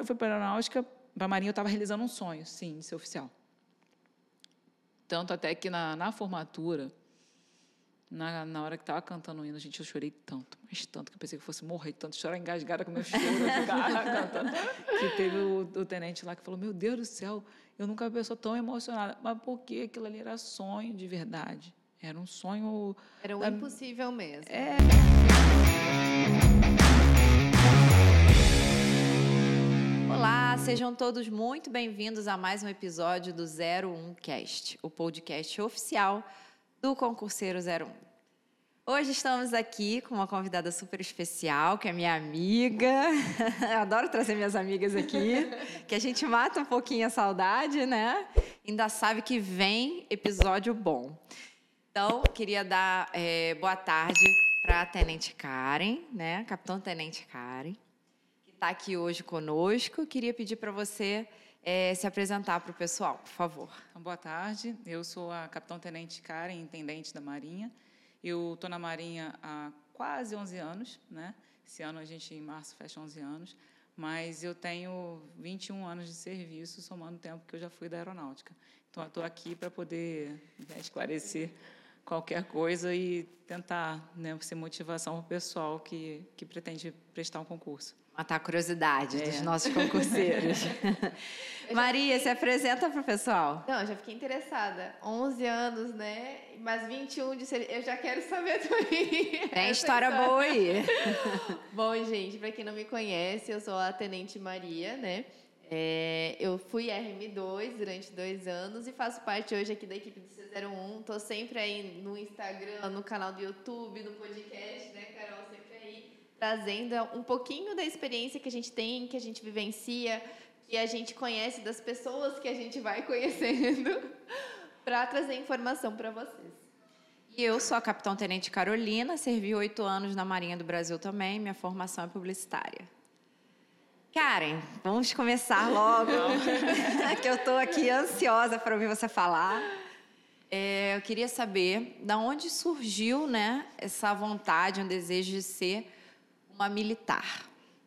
eu fui para a aeronáutica, para a Marinha, eu estava realizando um sonho, sim, de ser oficial. Tanto até que na, na formatura, na, na hora que estava cantando o hino, gente, eu chorei tanto, mas tanto, que eu pensei que eu fosse morrer, tanto chorar engasgada com meu choro, cantando. Que teve o, o, tenente lá que falou: Meu Deus do céu, eu nunca vi uma pessoa tão emocionada. Mas por que aquilo ali era sonho de verdade? Era um sonho. Era um da... impossível mesmo. É. Olá, sejam todos muito bem-vindos a mais um episódio do 01 Cast, o podcast oficial do Concurseiro 01. Hoje estamos aqui com uma convidada super especial, que é minha amiga. Eu adoro trazer minhas amigas aqui, que a gente mata um pouquinho a saudade, né? Ainda sabe que vem episódio bom. Então, queria dar é, boa tarde para a Tenente Karen, né? Capitão Tenente Karen está aqui hoje conosco. Queria pedir para você é, se apresentar para o pessoal, por favor. Então, boa tarde, eu sou a Capitão Tenente Karen, intendente da Marinha. Eu estou na Marinha há quase 11 anos, né? Esse ano a gente, em março, fecha 11 anos. Mas eu tenho 21 anos de serviço, somando o tempo que eu já fui da aeronáutica. Então, estou aqui para poder né, esclarecer qualquer coisa e tentar né, ser motivação para o pessoal que, que pretende prestar um concurso. Matar a curiosidade é. dos nossos concurseiros. Maria, se apresenta para o pessoal. Não, eu já fiquei interessada. 11 anos, né? Mais 21 de ser... Eu já quero saber também. Tem história boa aí. Bom, gente, para quem não me conhece, eu sou a Tenente Maria, né? É, eu fui RM2 durante dois anos e faço parte hoje aqui da equipe do C01. Estou sempre aí no Instagram, no canal do YouTube, no podcast, né, Carol? Trazendo um pouquinho da experiência que a gente tem, que a gente vivencia, que a gente conhece das pessoas que a gente vai conhecendo, para trazer informação para vocês. E eu sou a Capitão Tenente Carolina, servi oito anos na Marinha do Brasil também, minha formação é publicitária. Karen, vamos começar logo, que eu estou aqui ansiosa para ouvir você falar. É, eu queria saber da onde surgiu né, essa vontade, um desejo de ser uma militar.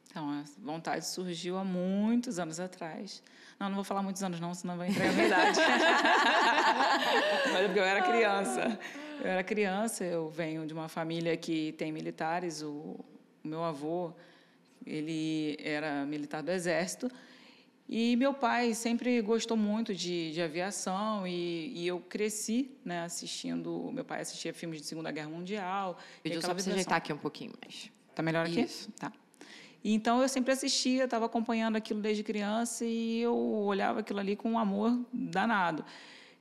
Então, a vontade surgiu há muitos anos atrás. Não, não vou falar muitos anos, não, senão vai entrar a idade. Mas é porque eu era criança. Eu era criança, eu venho de uma família que tem militares. O, o meu avô ele era militar do Exército. E meu pai sempre gostou muito de, de aviação e, e, eu cresci né, assistindo. Meu pai assistia filmes de Segunda Guerra Mundial. Pediu só para você ajeitar aqui um pouquinho mais. Tá melhor aqui? Isso. Tá. Então eu sempre assistia, estava acompanhando aquilo desde criança e eu olhava aquilo ali com um amor danado.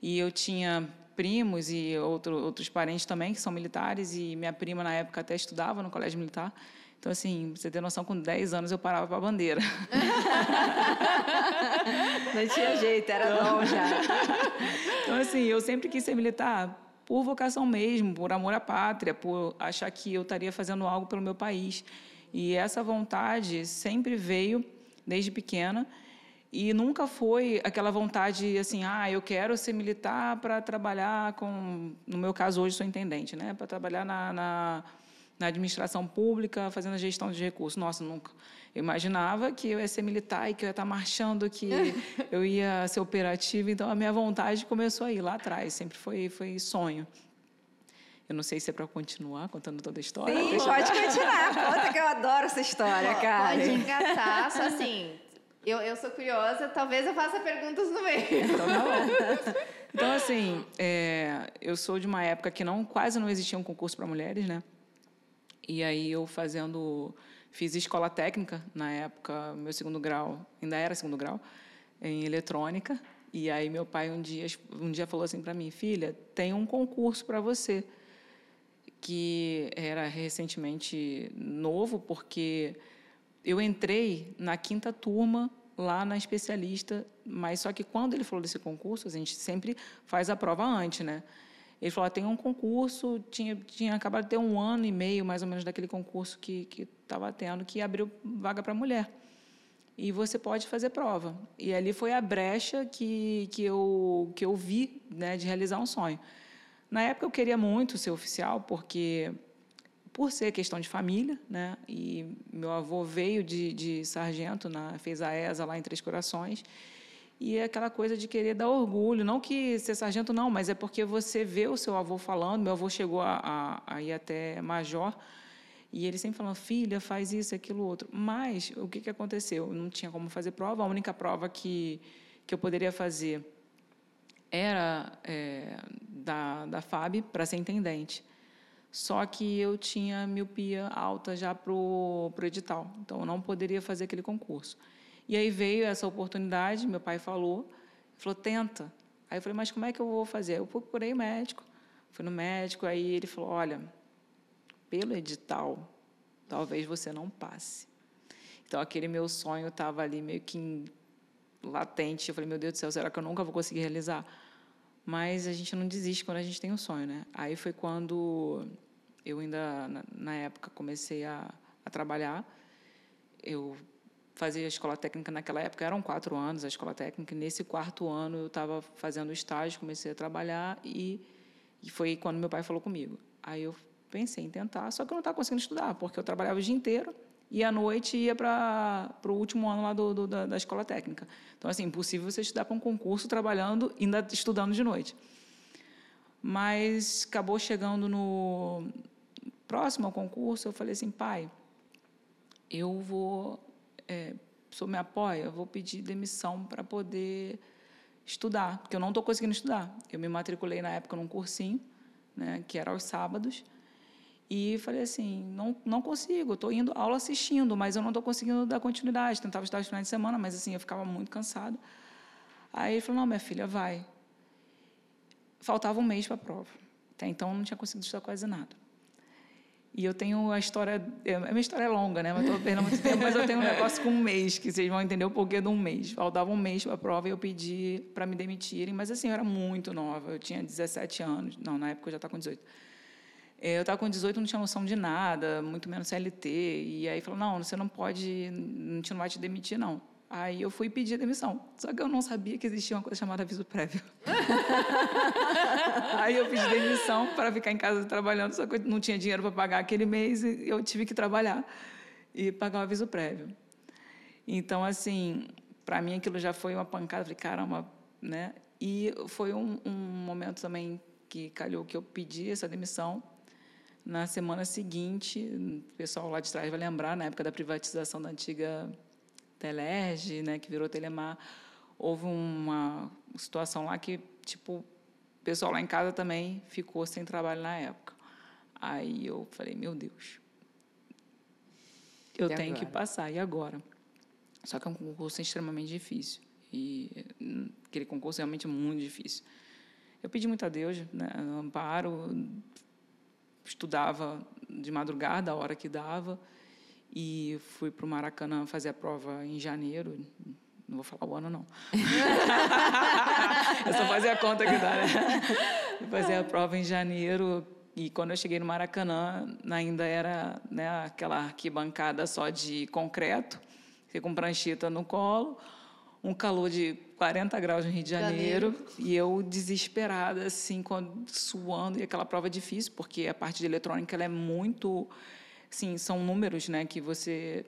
E eu tinha primos e outro, outros parentes também que são militares e minha prima na época até estudava no colégio militar. Então, assim, você ter noção, com 10 anos eu parava para a bandeira. Não tinha jeito, era então, bom já. Então, assim, eu sempre quis ser militar por vocação mesmo, por amor à pátria, por achar que eu estaria fazendo algo pelo meu país. E essa vontade sempre veio desde pequena e nunca foi aquela vontade assim, ah, eu quero ser militar para trabalhar com, no meu caso hoje sou intendente, né, para trabalhar na, na na administração pública, fazendo a gestão de recursos. Nossa, nunca. Eu imaginava que eu ia ser militar e que eu ia estar marchando, que eu ia ser operativa. Então, a minha vontade começou aí, lá atrás. Sempre foi, foi sonho. Eu não sei se é para continuar contando toda a história. Sim, pode continuar. Conta que eu adoro essa história, cara. Pode engatar, só assim... Eu, eu sou curiosa, talvez eu faça perguntas no meio. Então, tá bom. Então, assim, é, eu sou de uma época que não, quase não existia um concurso para mulheres, né? E aí eu fazendo fiz escola técnica na época, meu segundo grau, ainda era segundo grau em eletrônica. E aí meu pai um dia um dia falou assim para mim, filha, tem um concurso para você que era recentemente novo porque eu entrei na quinta turma lá na especialista, mas só que quando ele falou desse concurso, a gente sempre faz a prova antes, né? Ele falou: ah, tem um concurso, tinha, tinha acabado de ter um ano e meio, mais ou menos, daquele concurso que estava tendo, que abriu vaga para mulher. E você pode fazer prova. E ali foi a brecha que, que, eu, que eu vi né, de realizar um sonho. Na época, eu queria muito ser oficial, porque por ser questão de família, né? E meu avô veio de, de sargento, na, fez a ESA lá em Três Corações. E é aquela coisa de querer dar orgulho, não que ser sargento não, mas é porque você vê o seu avô falando. Meu avô chegou a, a, a ir até major e ele sempre falando, filha, faz isso, aquilo, outro. Mas o que, que aconteceu? Eu não tinha como fazer prova. A única prova que, que eu poderia fazer era é, da, da FAB para ser intendente. Só que eu tinha miopia alta já para o edital, então eu não poderia fazer aquele concurso. E aí veio essa oportunidade, meu pai falou, falou, tenta. Aí eu falei, mas como é que eu vou fazer? Eu procurei médico, fui no médico, aí ele falou, olha, pelo edital, talvez você não passe. Então aquele meu sonho estava ali meio que latente. Eu falei, meu Deus do céu, será que eu nunca vou conseguir realizar? Mas a gente não desiste quando a gente tem um sonho, né? Aí foi quando eu ainda, na época, comecei a, a, trabalhar. Eu fazia escola técnica naquela época, eram quatro anos a escola técnica. Nesse quarto ano eu estava fazendo estágio, comecei a trabalhar e, e foi quando meu pai falou comigo. Aí eu pensei em tentar, só que eu não estava conseguindo estudar, porque eu trabalhava o dia inteiro e à noite ia para o último ano lá do, do, da, da, escola técnica. Então, assim, impossível você estudar para um concurso trabalhando e ainda estudando de noite. Mas acabou chegando no, próximo ao concurso, eu falei assim, pai, eu vou, é, senhor me apoia, eu vou pedir demissão para poder estudar, porque eu não estou conseguindo estudar. Eu me matriculei na época num cursinho, né, que era aos sábados, e falei assim, não, não consigo, estou indo aula assistindo, mas eu não estou conseguindo dar continuidade. Tentava estudar os finais de semana, mas assim, eu ficava muito cansado. Aí ele falou, não, minha filha, vai. Faltava um mês para a prova. Até então, eu não tinha conseguido estudar quase nada. E eu tenho a história, é, a minha história é longa, né? Mas estou perdendo muito tempo, mas eu tenho um negócio com um mês, que vocês vão entender o porquê de um mês. Faltava um mês para a prova e eu pedi para me demitirem, mas assim, eu era muito nova, eu tinha 17 anos, não, na época eu já estava com 18. É, eu estava com 18, não tinha noção de nada, muito menos CLT, e aí falou, não, você não pode, a gente não vai te demitir, não. Aí eu fui pedir demissão. Só que eu não sabia que existia uma coisa chamada aviso prévio. aí eu pedi demissão para ficar em casa trabalhando, só que eu não tinha dinheiro para pagar aquele mês e eu tive que trabalhar e pagar o aviso prévio. Então, assim, para mim aquilo já foi uma pancada. Falei, caramba, né? E foi um, um momento também que calhou que eu pedi essa demissão. Na semana seguinte, o pessoal lá de trás vai lembrar, na época da privatização da antiga Telerge, né, que virou Telemar, houve uma situação lá que, tipo, o pessoal lá em casa também ficou sem trabalho na época. Aí eu falei, meu Deus, eu e tenho agora? que passar, e agora? Só que é um concurso extremamente difícil. E aquele concurso é realmente muito difícil. Eu pedi muito a Deus, né, amparo, estudava de madrugada, a hora que dava, e fui para o Maracanã fazer a prova em janeiro. Não vou falar o ano, não. eu só fazia a conta que dá, né? Fazer a prova em janeiro. E quando eu cheguei no Maracanã, ainda era né, aquela arquibancada só de concreto, com prancheta no colo, um calor de 40 graus no Rio de Janeiro, Janeiro. e eu desesperada, assim, suando, e aquela prova difícil, porque a parte de eletrônica ela é muito Sim, são números né, que você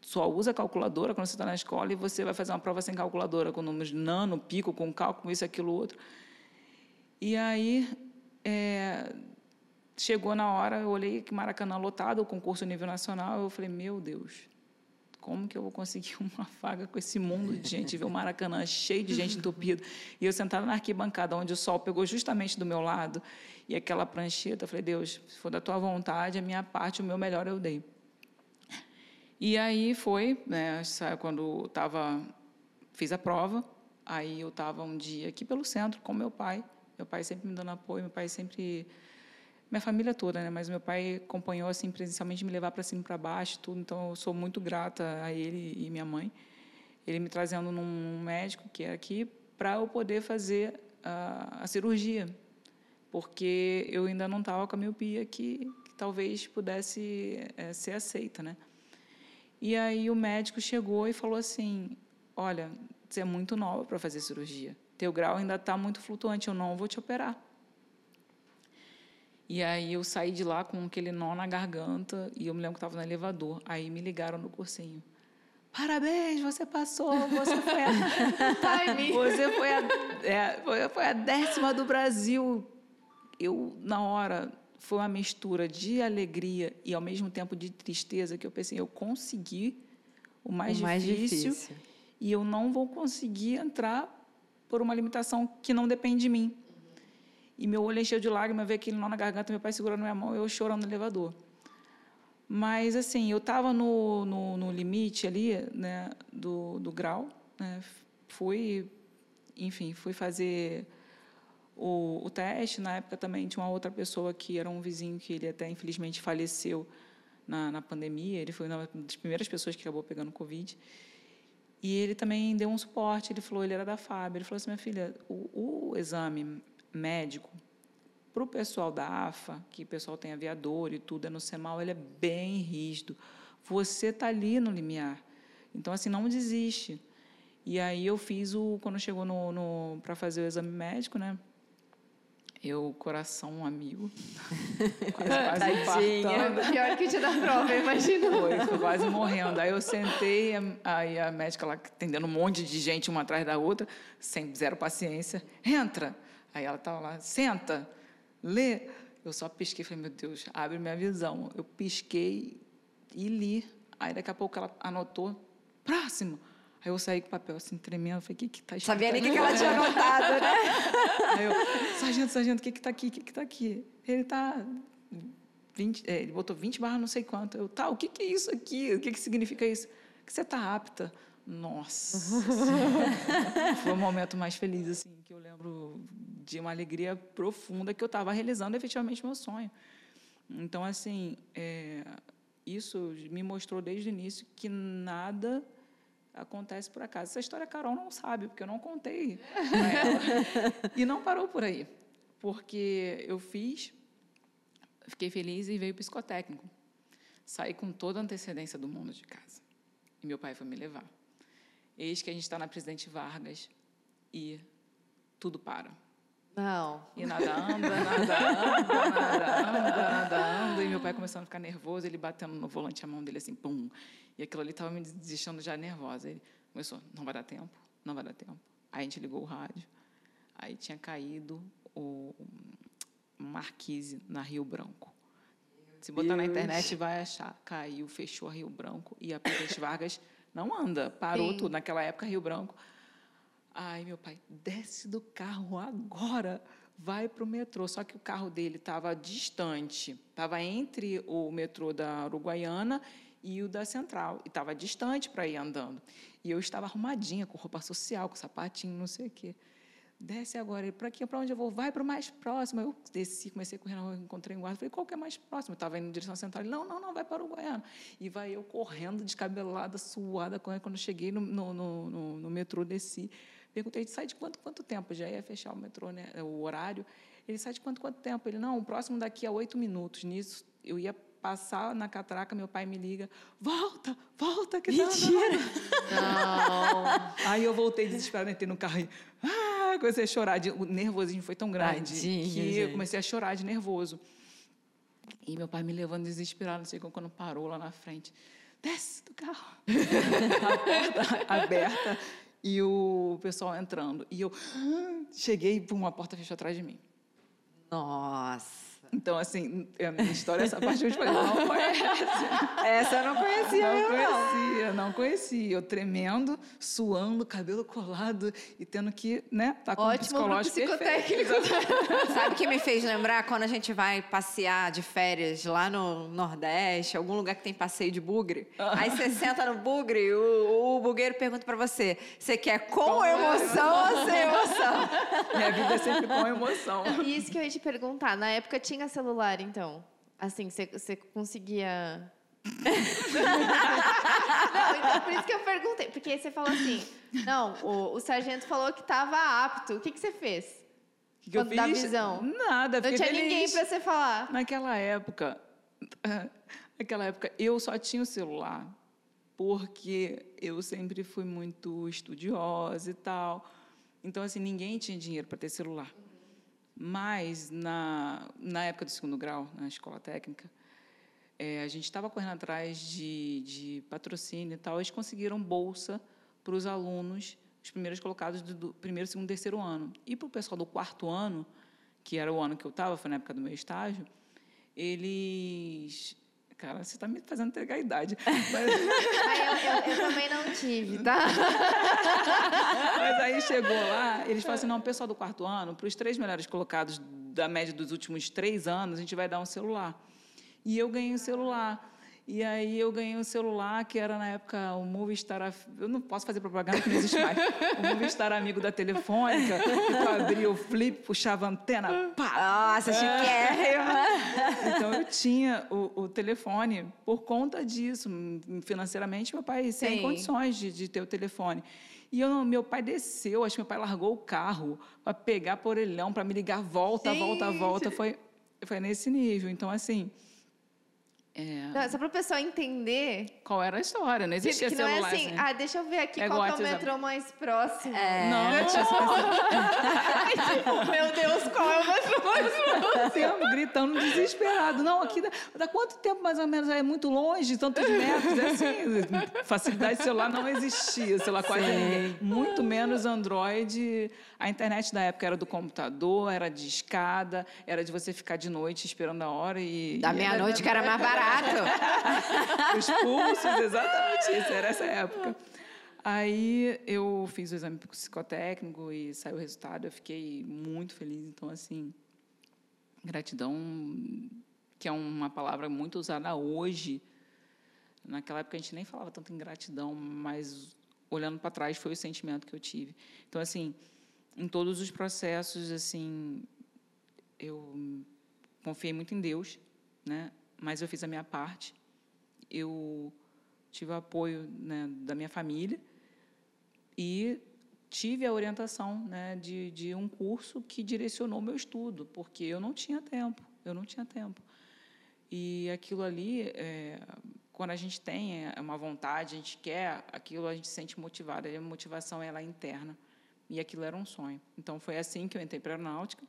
só usa calculadora quando você está na escola e você vai fazer uma prova sem calculadora, com números nano, pico, com cálculo, isso, aquilo, outro. E aí, é, chegou na hora, eu olhei que Maracanã lotado, o concurso nível nacional, eu falei, meu Deus, como que eu vou conseguir uma vaga com esse mundo de gente? Ver o Maracanã cheio de gente entupida. E eu sentada na arquibancada, onde o sol pegou justamente do meu lado, e aquela prancheta, eu falei, Deus, se for da tua vontade, a minha parte, o meu melhor eu dei. E aí foi, né, quando estava, fiz a prova, aí eu estava um dia aqui pelo centro com meu pai, meu pai sempre me dando apoio, meu pai sempre minha família toda, né? Mas meu pai acompanhou assim presencialmente me levar para cima e para baixo, tudo. Então eu sou muito grata a ele e minha mãe. Ele me trazendo num médico que é aqui para eu poder fazer a, a, cirurgia, porque eu ainda não estava com a miopia que, que talvez pudesse é, ser aceita, né? E aí o médico chegou e falou assim: Olha, você é muito nova para fazer cirurgia. Teu grau ainda está muito flutuante. Eu não vou te operar. E aí eu saí de lá com aquele nó na garganta e eu me lembro que estava no elevador. Aí me ligaram no cursinho. Parabéns, você passou, você foi a, você foi a, é, foi, foi a décima do Brasil. Eu, na hora, foi uma mistura de alegria e ao mesmo tempo de tristeza que eu pensei, eu consegui o mais, o mais difícil, difícil. e eu não vou conseguir entrar por uma limitação que não depende de mim. E meu olho encheu de lágrimas, veio aquele nó na garganta, meu pai segurando minha mão eu chorando no elevador. Mas, assim, eu estava no, no, no, limite ali, né, do, do grau, né, fui, enfim, fui fazer o, o teste. Na época também tinha uma outra pessoa que era um vizinho que ele até, infelizmente, faleceu na, na pandemia. Ele foi uma das primeiras pessoas que acabou pegando Covid. E ele também deu um suporte. Ele falou, ele era da FAB. Ele falou assim, minha filha, o, o exame médico para o pessoal da AFA, que o pessoal tem aviador e tudo, é no CEMAL, ele é bem rígido. Você está ali no limiar. Então, assim, não desiste. E aí eu fiz o... Quando chegou no, no para fazer o exame médico, né? Eu, coração amigo, quase, quase infartando. Pior que te dá prova, imagina. Foi, foi quase morrendo. Aí eu sentei, aí a médica lá atendendo um monte de gente, uma atrás da outra, sem zero paciência. Entra! Aí ela estava lá, senta! lê. Eu só pisquei falei, meu Deus, abre minha visão. Eu pisquei e li. Aí daqui a pouco ela anotou, próximo. Aí eu saí com o papel assim, tremendo. Falei, o que que tá escrito Sabia nem o que, que ela tinha anotado, né? Aí eu, sargento, sargento, o que que tá aqui? O que que tá aqui? Ele tá... 20, é, ele botou 20 barras não sei quanto. Eu, tá, o que que é isso aqui? O que que significa isso? Que você tá apta. Nossa! Foi o momento mais feliz, assim, que eu lembro de uma alegria profunda que eu estava realizando efetivamente meu sonho. Então, assim, é, isso me mostrou desde o início que nada acontece por acaso. Essa história a Carol não sabe, porque eu não contei E não parou por aí, porque eu fiz, fiquei feliz e veio o psicotécnico. Saí com toda a antecedência do mundo de casa. E meu pai foi me levar. Eis que a gente está na Presidente Vargas e tudo para. Não. E nada anda, nada anda, nada anda, nada anda. E meu pai começando a ficar nervoso, ele batendo no volante a mão dele assim, pum. E aquilo ali estava me deixando já nervosa. Ele começou, não vai dar tempo, não vai dar tempo. Aí a gente ligou o rádio. Aí tinha caído o Marquise na Rio Branco. Se botar Deus. na internet vai achar. Caiu, fechou a Rio Branco e a Presidente Vargas não anda. Parou Sim. tudo. Naquela época, Rio Branco Ai, meu pai, desce do carro agora, vai para o metrô. Só que o carro dele estava distante, estava entre o metrô da Uruguaiana e o da Central, e estava distante para ir andando. E eu estava arrumadinha, com roupa social, com sapatinho, não sei o quê. Desce agora, para aqui, para onde eu vou? Vai para o mais próximo. Eu desci, comecei a correr, encontrei um guarda, falei, qual que é mais próximo? Eu estava indo em direção central. Ele, não, não, não, vai para o Uruguaiana. E vai eu correndo, descabelada, suada, quando cheguei no, no, no, no metrô, desci. Perguntei, sai de quanto, quanto tempo? Já ia fechar o metrô, né, o horário. Ele sai de quanto, quanto tempo? Ele, não, o próximo daqui a oito minutos. Nisso, eu ia passar na catraca, meu pai me liga, volta, volta, que Mentira! Não. Aí eu voltei desesperada, entrei no carro e ah, comecei a chorar. De, o nervosismo foi tão grande Tadinha, que gente. eu comecei a chorar de nervoso. E meu pai me levando desesperado, não sei como, quando parou lá na frente. Desce do carro. a porta aberta e o pessoal entrando. E eu cheguei e uma porta fechou atrás de mim. Nossa! Então, assim, a minha história, essa parte eu não conhece. Essa eu não conhecia, Não conhecia, não conhecia. Eu tremendo, suando, cabelo colado e tendo que, né, tá com Ótimo psicológico psicotécnico. Sabe o que me fez lembrar quando a gente vai passear de férias lá no Nordeste, algum lugar que tem passeio de bugre? Aí você senta no bugre, o, o bugueiro pergunta pra você: você quer com, com emoção ou sem emoção? Minha vida é sempre com emoção. Isso que eu ia te perguntar. Na época tinha tinha celular, então? Assim, você conseguia. não, então por isso que eu perguntei. Porque você falou assim: não, o, o sargento falou que estava apto. O que, você fez? Que que eu fiz? Da visão? Nada, Não tinha feliz. ninguém para você falar. Naquela época, naquela época, eu só tinha o celular, porque eu sempre fui muito estudiosa e tal. Então, assim, ninguém tinha dinheiro para ter celular. Mas, na, na época do segundo grau, na escola técnica, é, a gente estava correndo atrás de, de patrocínio e tal. Eles conseguiram bolsa para os alunos, os primeiros colocados do, do primeiro, segundo, terceiro ano. E para o pessoal do quarto ano, que era o ano que eu estava, foi na época do meu estágio, eles Cara, você está me fazendo entregar a idade. Mas... eu, eu, eu, também não tive, tá? Mas aí chegou lá, eles falaram assim: não, o pessoal do quarto ano, para os três melhores colocados da média dos últimos três anos, a gente vai dar um celular. E eu ganhei um celular. E aí eu ganhei um celular que era na época o Movistar. Eu não posso fazer propaganda que não existe mais. O Movistar amigo da Telefônica, que tu abria o flip, puxava a antena, pá! Nossa, chiquérrima! Então eu tinha o, o, telefone por conta disso. Financeiramente, meu pai sem Sim. condições de, de ter o telefone. E eu, meu pai desceu, acho que meu pai largou o carro para pegar por orelhão, para me ligar, volta, Gente. volta, volta. Foi, foi nesse nível. Então, assim. É... Não, só para o pessoal entender. Qual era a história? Não existia que, que celular. Não é assim, assim, ah, deixa eu ver aqui é qual é o metrô mais próximo. É... Não, não tinha tipo, meu Deus, qual é o metrô mais próximo? gritando desesperado. Não, aqui dá, dá, quanto tempo mais ou menos? É muito longe, tantos metros. É assim, facilidade de celular não existia, celular quase Sim. ninguém. Muito menos Android. A internet da época era do computador, era de escada, era de você ficar de noite esperando a hora e. Da meia-noite que era mais barato barato. Os pulsos, exatamente isso, era essa época. Aí eu fiz o exame psicotécnico e saiu o resultado, eu fiquei muito feliz. Então, assim, gratidão, que é uma palavra muito usada hoje. Naquela época a gente nem falava tanto em gratidão, mas olhando para trás foi o sentimento que eu tive. Então, assim, em todos os processos, assim, eu confiei muito em Deus, né? Mas eu fiz a minha parte. Eu tive o apoio né, da minha família e tive a orientação né, de, de um curso que direcionou meu estudo, porque eu não tinha tempo, eu não tinha tempo. E aquilo ali, é, quando a gente tem é, uma vontade, a gente quer aquilo, a gente se sente motivado, a motivação ela é interna. E aquilo era um sonho. Então, foi assim que eu entrei para a aeronáutica.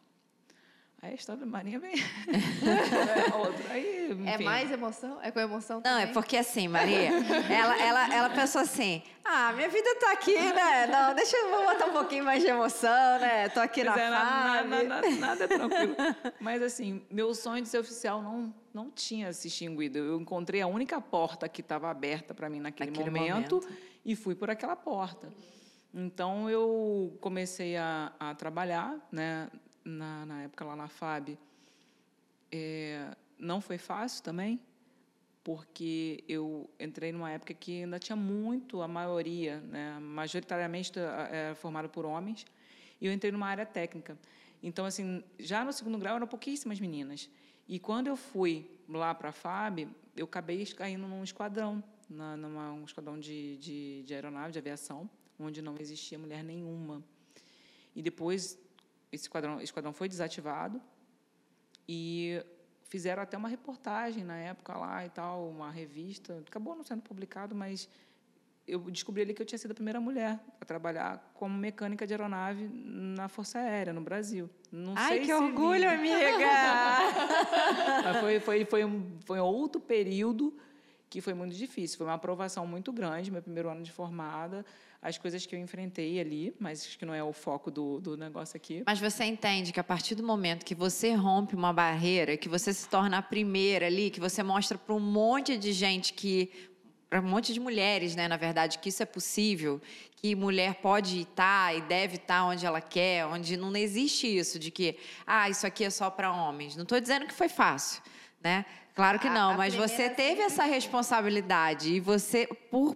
Aí a história da Marinha vem. é outra. Aí, é mais emoção? É com emoção também? Não, é porque assim, Maria, ela, ela, ela pensou assim: ah, minha vida tá aqui, né? Não, deixa eu vou botar um pouquinho mais de emoção, né? Tô aqui na é, nada, nada, nada, é tranquilo. Mas assim, meu sonho de ser oficial não, não tinha se extinguido. Eu encontrei a única porta que estava aberta para mim naquele, naquele momento, momento, e fui por aquela porta. Então eu comecei a, a trabalhar, né? Na, na época lá na FAB, é, não foi fácil também, porque eu entrei numa época que ainda tinha muito, a maioria, né, majoritariamente era formada por homens, e eu entrei numa área técnica. Então, assim, já no segundo grau eram pouquíssimas meninas. E quando eu fui lá para a FAB, eu acabei caindo num esquadrão, na, numa, um esquadrão de, de, de aeronave, de aviação, onde não existia mulher nenhuma. E depois esse esquadrão, esquadrão foi desativado e fizeram até uma reportagem na época lá e tal, uma revista. Acabou não sendo publicado, mas eu descobri ali que eu tinha sido a primeira mulher a trabalhar como mecânica de aeronave na Força Aérea no Brasil. Não Ai, que orgulho, amiga! foi, foi, foi, um, foi outro período que foi muito difícil. Foi uma aprovação muito grande, meu primeiro ano de formada as coisas que eu enfrentei ali, mas acho que não é o foco do, do negócio aqui. Mas você entende que a partir do momento que você rompe uma barreira, que você se torna a primeira ali, que você mostra para um monte de gente que para um monte de mulheres, né, na verdade, que isso é possível, que mulher pode estar e deve estar onde ela quer, onde não existe isso de que, ah, isso aqui é só para homens. Não estou dizendo que foi fácil, né? Claro que não, a, a mas você teve essa responsabilidade e você, por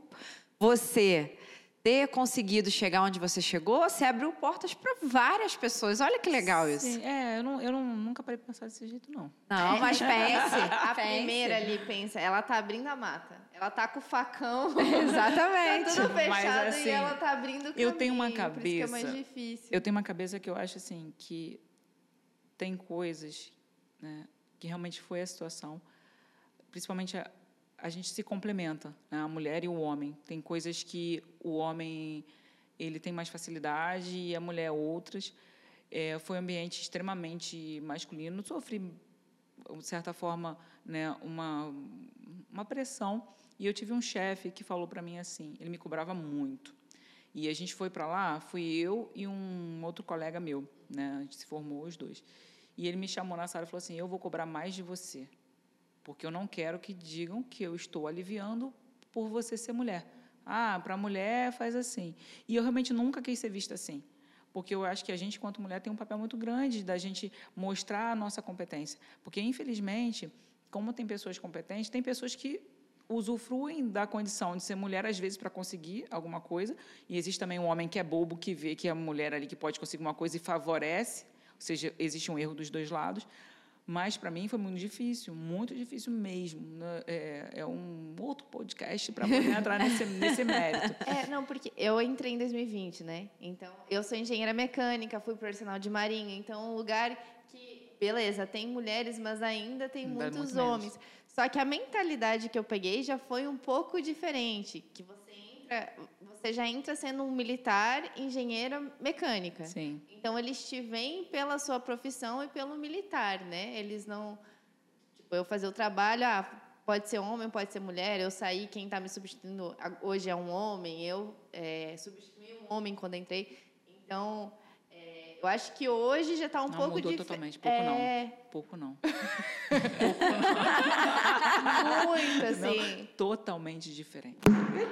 você ter conseguido chegar onde você chegou, você abriu portas para várias pessoas. Olha que legal isso. Sim, é, eu, não, eu não, nunca parei de pensar desse jeito, não. Não, mas pense. A pense. primeira ali pensa, ela tá abrindo a mata. Ela tá com o facão. Exatamente. tá tudo fechado mas, assim, e ela tá abrindo o caminho. Eu tenho uma cabeça. Por isso que é mais difícil. Eu tenho uma cabeça que eu acho assim que tem coisas, né, que realmente foi a situação, principalmente a, a gente se complementa, né? a mulher e o homem. Tem coisas que o homem ele tem mais facilidade e a mulher outras. É, foi um ambiente extremamente masculino. Sofri, de certa forma, né, uma, uma pressão. E eu tive um chefe que falou para mim assim, ele me cobrava muito. E a gente foi para lá, fui eu e um outro colega meu, né? A gente se formou os dois. E ele me chamou na sala e falou assim: "Eu vou cobrar mais de você, porque eu não quero que digam que eu estou aliviando por você ser mulher. Ah, para mulher faz assim. E eu realmente nunca quis ser vista assim porque eu acho que a gente, quanto mulher, tem um papel muito grande da gente mostrar a nossa competência. Porque, infelizmente, como tem pessoas competentes, tem pessoas que usufruem da condição de ser mulher, às vezes, para conseguir alguma coisa, e existe também um homem que é bobo, que vê que é a mulher ali que pode conseguir uma coisa e favorece, ou seja, existe um erro dos dois lados. Mas para mim foi muito difícil, muito difícil mesmo. Né? É, é um outro podcast para poder entrar nesse, nesse mérito. É, não, porque eu entrei em 2020, né? Então, eu sou engenheira mecânica, fui profissional de marinha, então um lugar que, beleza, tem mulheres, mas ainda tem ainda muitos muito homens. Menos. Só que a mentalidade que eu peguei já foi um pouco diferente, que você entra, você já entra sendo um militar, engenheira mecânica. Sim. Então eles te veem pela sua profissão e pelo militar, né? Eles não tipo, eu fazer o trabalho, ah, pode ser homem, pode ser mulher, eu saí, quem está me substituindo hoje é um homem, eu é, substituí um homem quando entrei. Então, eu acho que hoje já está um não, pouco diferente. totalmente, pouco é... não. Pouco não. Muito, assim. Não, totalmente diferente.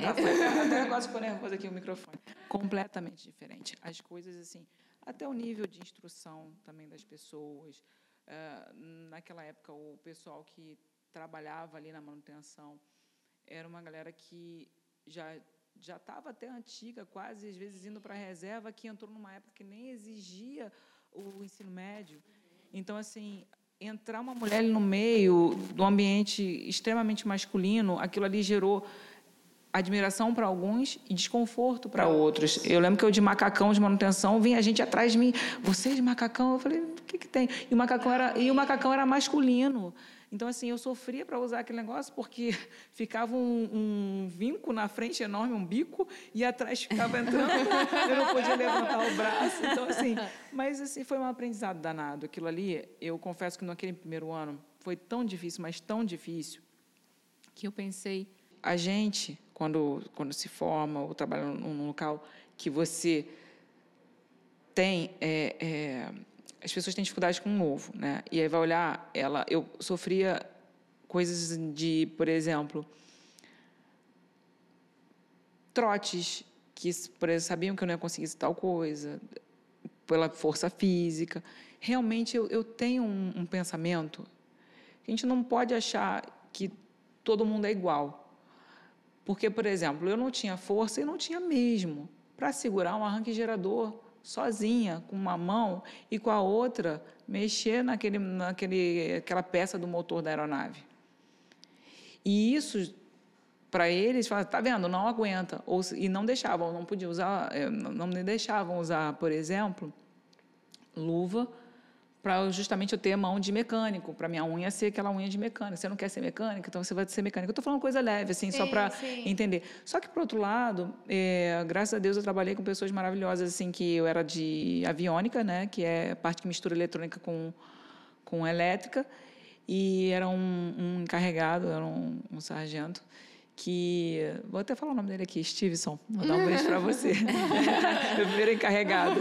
Até quase ficou nervoso aqui o microfone. Completamente diferente. As coisas, assim, até o nível de instrução também das pessoas. Uh, naquela época, o pessoal que trabalhava ali na manutenção era uma galera que já já estava até antiga, quase às vezes indo para a reserva, que entrou numa época que nem exigia o ensino médio. Então, assim, entrar uma mulher no meio do ambiente extremamente masculino, aquilo ali gerou admiração para alguns e desconforto para outros. Eu lembro que eu de macacão de manutenção vinha gente atrás de mim, você de macacão, eu falei, o que que tem? E o macacão era e o macacão era masculino. Então, assim, eu sofria para usar aquele negócio porque ficava um, um, vinco na frente enorme, um bico, e atrás ficava entrando, eu não podia levantar o braço. Então, assim, mas assim, foi um aprendizado danado. Aquilo ali, eu confesso que naquele primeiro ano foi tão difícil, mas tão difícil, que eu pensei, a gente, quando, quando se forma ou trabalha num local que você tem. É, é, as pessoas têm dificuldade com o novo, né? E aí vai olhar, ela, eu sofria coisas de, por exemplo, trotes que por exemplo, sabiam que eu não ia conseguir tal coisa pela força física. Realmente eu, eu tenho um, um pensamento que a gente não pode achar que todo mundo é igual. Porque, por exemplo, eu não tinha força e não tinha mesmo para segurar um arranque gerador sozinha, com uma mão, e com a outra mexer naquele, naquele, aquela peça do motor da aeronave. E isso, para eles, tá vendo, não aguenta. Ou, e não deixavam, não podiam usar, eh, não me deixavam usar, por exemplo, luva para justamente eu ter mão de mecânico, para minha unha ser aquela unha de mecânico. Você não quer ser mecânica, então você vai ser mecânico. Eu estou falando coisa leve, assim, sim, só para entender. Só que, por outro lado, é, graças a Deus eu trabalhei com pessoas maravilhosas, assim, que eu era de aviônica, né, que é a parte que mistura eletrônica com, com elétrica, e era um, um encarregado, era um, um sargento, que vou até falar o nome dele aqui, Stevenson, vou dar um beijo para você, o primeiro encarregado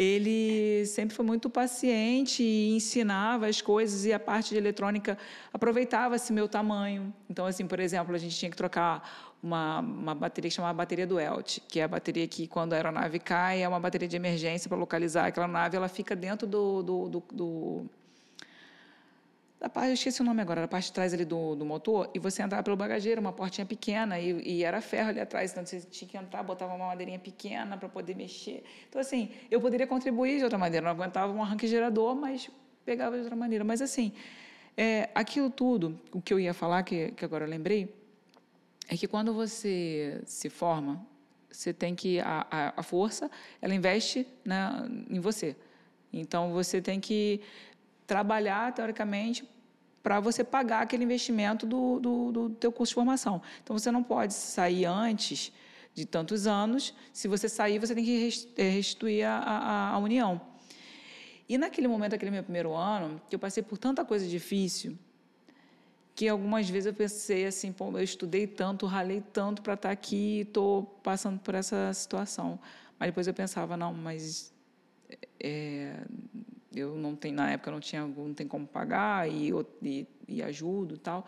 ele sempre foi muito paciente e ensinava as coisas e a parte de eletrônica aproveitava-se meu tamanho. Então, assim, por exemplo, a gente tinha que trocar uma, uma bateria que chamava bateria do ELT, que é a bateria que, quando a aeronave cai, é uma bateria de emergência para localizar aquela nave, ela fica dentro do, do, do, do da parte, eu esqueci o nome agora, da parte de trás ali do, do motor, e você entrava pelo bagageiro, uma portinha pequena, e, e, era ferro ali atrás, então você tinha que entrar, botava uma madeirinha pequena para poder mexer. Então, assim, eu poderia contribuir de outra maneira, não aguentava um arranque gerador, mas pegava de outra maneira. Mas, assim, é, aquilo tudo, o que eu ia falar, que, que agora eu lembrei, é que quando você se forma, você tem que, a, a, a força, ela investe né, em você. Então, você tem que trabalhar, teoricamente, para você pagar aquele investimento do, do, do teu curso de formação. Então, você não pode sair antes de tantos anos. Se você sair, você tem que eh, restituir a, a, a união. E naquele momento, aquele meu primeiro ano, que eu passei por tanta coisa difícil, que algumas vezes eu pensei assim, pô, eu estudei tanto, ralei tanto para estar tá aqui e estou passando por essa situação. Mas depois eu pensava, não, mas é, eu não tenho, na época não tinha, não tem como pagar e, e, e ajudo e tal.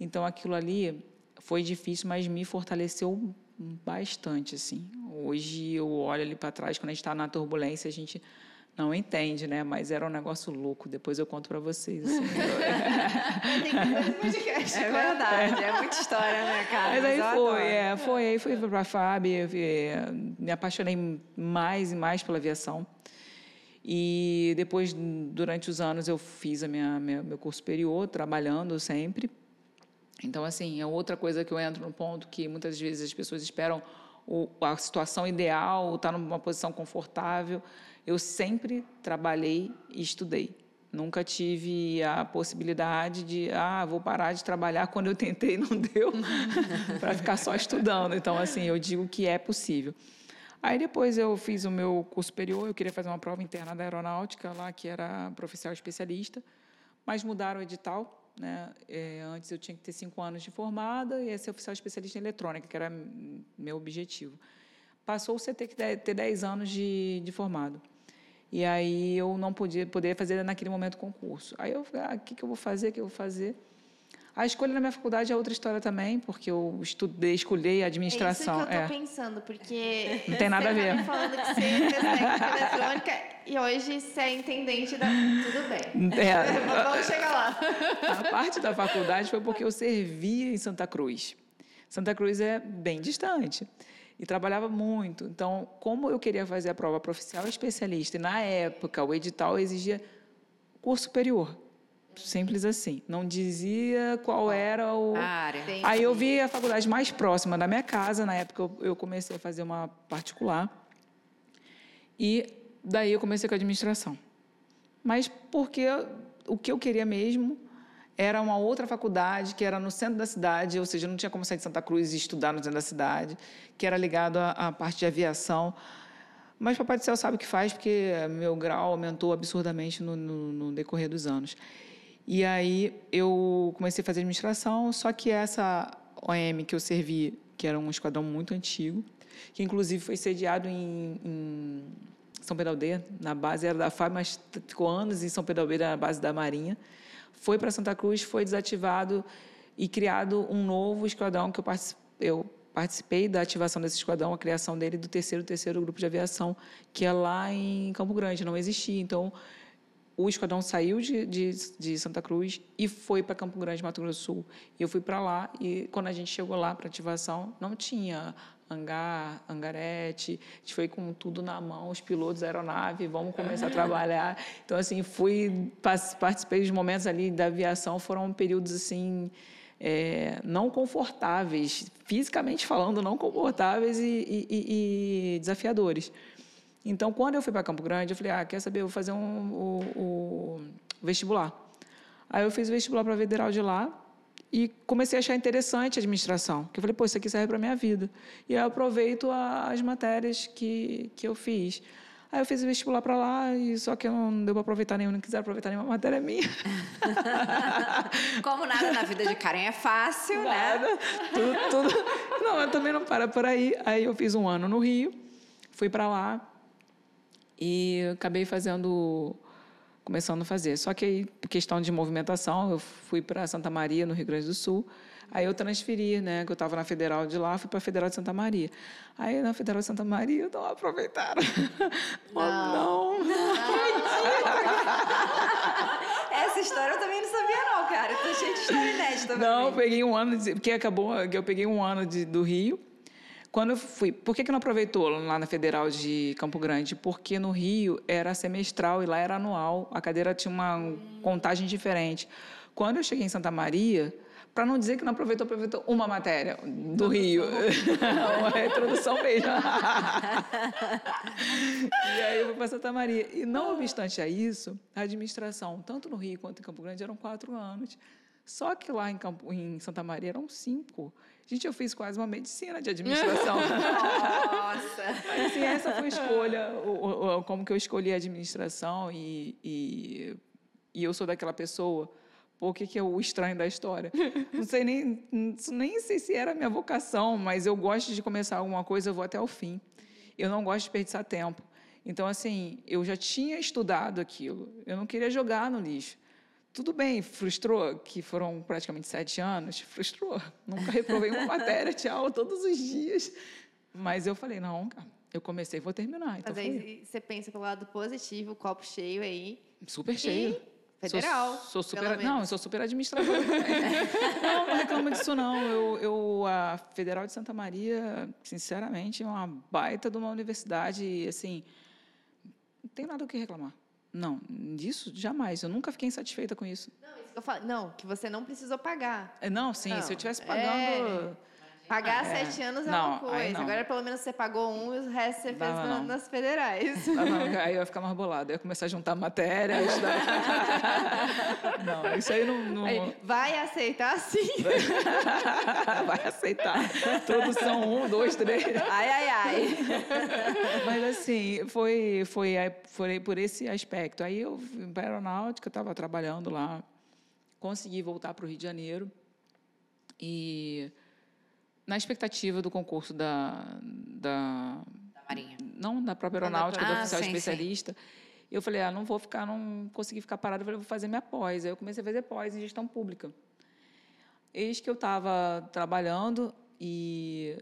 Então aquilo ali foi difícil, mas me fortaleceu bastante, assim. Hoje eu olho ali para trás, quando a gente está na turbulência, a gente não entende, né? Mas era um negócio louco. Depois eu conto para vocês. Assim. é verdade, é muita história, né, cara? Mas aí foi, é, foi. Aí fui para a FAB, me apaixonei mais e mais pela aviação. E depois, durante os anos, eu fiz a minha, minha meu curso superior, trabalhando sempre. Então, assim, é outra coisa que eu entro no ponto que muitas vezes as pessoas esperam o, a situação ideal, estar tá numa posição confortável. Eu sempre trabalhei e estudei. Nunca tive a possibilidade de, ah, vou parar de trabalhar quando eu tentei não deu, para ficar só estudando. Então, assim, eu digo que é possível. Aí depois eu fiz o meu curso superior, eu queria fazer uma prova interna da aeronáutica lá, que era profissional especialista, mas mudaram o edital. Né? É, antes eu tinha que ter cinco anos de formada e ser oficial especialista em eletrônica, que era meu objetivo. Passou você ter que ter 10 anos de, de formado. E aí eu não podia poder fazer naquele momento concurso. Aí eu falei, ah, o que, que eu vou fazer, o que eu vou fazer? A escolha na minha faculdade é outra história também, porque eu estudei, escolhi administração. É isso que eu estou é. pensando, porque... Não tem nada a ver. Tá falando que você fez técnica eletrônica e hoje você é intendente da... Tudo bem. É, Vamos chegar lá. A parte da faculdade foi porque eu servia em Santa Cruz. Santa Cruz é bem distante e trabalhava muito. Então, como eu queria fazer a prova profissional especialista, e na época o edital exigia curso superior. Simples assim. Não dizia qual era o. área. Aí eu vi a faculdade mais próxima da minha casa. Na época eu comecei a fazer uma particular. E daí eu comecei com a administração. Mas porque o que eu queria mesmo era uma outra faculdade que era no centro da cidade, ou seja, não tinha como sair de Santa Cruz e estudar no centro da cidade, que era ligado à, à parte de aviação. Mas Papai do Céu sabe o que faz, porque meu grau aumentou absurdamente no, no, no decorrer dos anos. E aí eu comecei a fazer administração, só que essa OM que eu servi, que era um esquadrão muito antigo, que inclusive foi sediado em, em São Pedro Aldeia, na base era da FAB, mas ficou anos em São Pedro Aldeia, na base da Marinha. Foi para Santa Cruz, foi desativado e criado um novo esquadrão que eu eu participei da ativação desse esquadrão, a criação dele do terceiro terceiro grupo de aviação, que é lá em Campo Grande, não existia. Então, o esquadrão saiu de, de, de Santa Cruz e foi para Campo Grande, Mato Grosso do Sul. Eu fui para lá e quando a gente chegou lá para ativação, não tinha hangar, hangarete, a gente foi com tudo na mão, os pilotos aeronave, vamos começar a trabalhar. Então, assim, fui, participei dos momentos ali da aviação, foram períodos, assim, é, não confortáveis, fisicamente falando, não confortáveis e, e, e desafiadores. Então, quando eu fui para Campo Grande, eu falei, ah, quer saber, eu vou fazer um, o, o vestibular. Aí eu fiz o vestibular para a federal de lá e comecei a achar interessante a administração. Que eu falei, pô, isso aqui serve para a minha vida. E aí eu aproveito a, as matérias que, que eu fiz. Aí eu fiz o vestibular para lá, e só que eu não deu para aproveitar nenhum, não quiser aproveitar nenhuma matéria minha. Como nada na vida de Karen é fácil, né? nada, né? Tudo, tudo. Não, eu também não para por aí. Aí eu fiz um ano no Rio, fui para lá, e acabei fazendo, começando a fazer. Só que aí, questão de movimentação, eu fui para Santa Maria, no Rio Grande do Sul. Aí eu transferi, né? Que eu estava na Federal de lá, fui para a Federal de Santa Maria. Aí na Federal de Santa Maria, não aproveitaram. Não. não. não. Essa história eu também não sabia, não, cara. Estou cheio de história inédita. Não, eu peguei um ano, de, porque acabou, que eu peguei um ano de, do Rio. Quando eu fui, por que, que não aproveitou lá na Federal de Campo Grande? Porque no Rio era semestral e lá era anual. A cadeira tinha uma contagem diferente. Quando eu cheguei em Santa Maria, para não dizer que não aproveitou, aproveitou uma matéria do Rio. uma introdução mesmo. e aí eu fui para Santa Maria. E não obstante a isso, a administração, tanto no Rio quanto em Campo Grande, eram quatro anos. Só que lá em, Campo, em Santa Maria eram cinco. Gente, eu fiz quase uma medicina de administração. Nossa! Assim, essa foi a escolha, o, o, como que eu escolhi a administração e, e, e eu sou daquela pessoa o que, que é o estranho da história? Não sei nem, nem sei se era a minha vocação, mas eu gosto de começar alguma coisa, eu vou até o fim. Eu não gosto de desperdiçar tempo. Então, assim, eu já tinha estudado aquilo, eu não queria jogar no lixo. Tudo bem, frustrou, que foram praticamente sete anos, frustrou. Nunca reprovei uma matéria, tchau, todos os dias. Mas eu falei, não, eu comecei, vou terminar. Então Mas aí você pensa pelo lado positivo, copo cheio aí. Super cheio. Federal. Sou, sou super, não, eu sou super administradora. não, não reclamo disso, não. Eu, eu, a Federal de Santa Maria, sinceramente, é uma baita de uma universidade. E, assim, não tem nada o que reclamar. Não, disso jamais. Eu nunca fiquei insatisfeita com isso. Não, isso que eu falo. Não, que você não precisou pagar. É, não, sim, não, se eu estivesse pagando. É... Pagar é. sete anos é não, uma coisa. Agora, pelo menos, você pagou um e o resto você fez não, nas federais. aí eu ia ficar mais bolado. Eu ia começar a juntar matéria. não, isso aí não. não... Aí, vai aceitar sim. vai aceitar. Todos são um, dois, três. Ai, ai, ai. Mas assim, foi, foi, foi por esse aspecto. Aí eu para a aeronáutica, estava trabalhando lá, consegui voltar para o Rio de Janeiro. E na expectativa do concurso da, da, da Marinha. Não, da própria aeronáutica, ah, do oficial sim, especialista. Sim. Eu falei, ah, não vou ficar, não consegui ficar parada, eu falei, vou fazer minha pós. Aí eu comecei a fazer pós em gestão pública. Eis que eu estava trabalhando e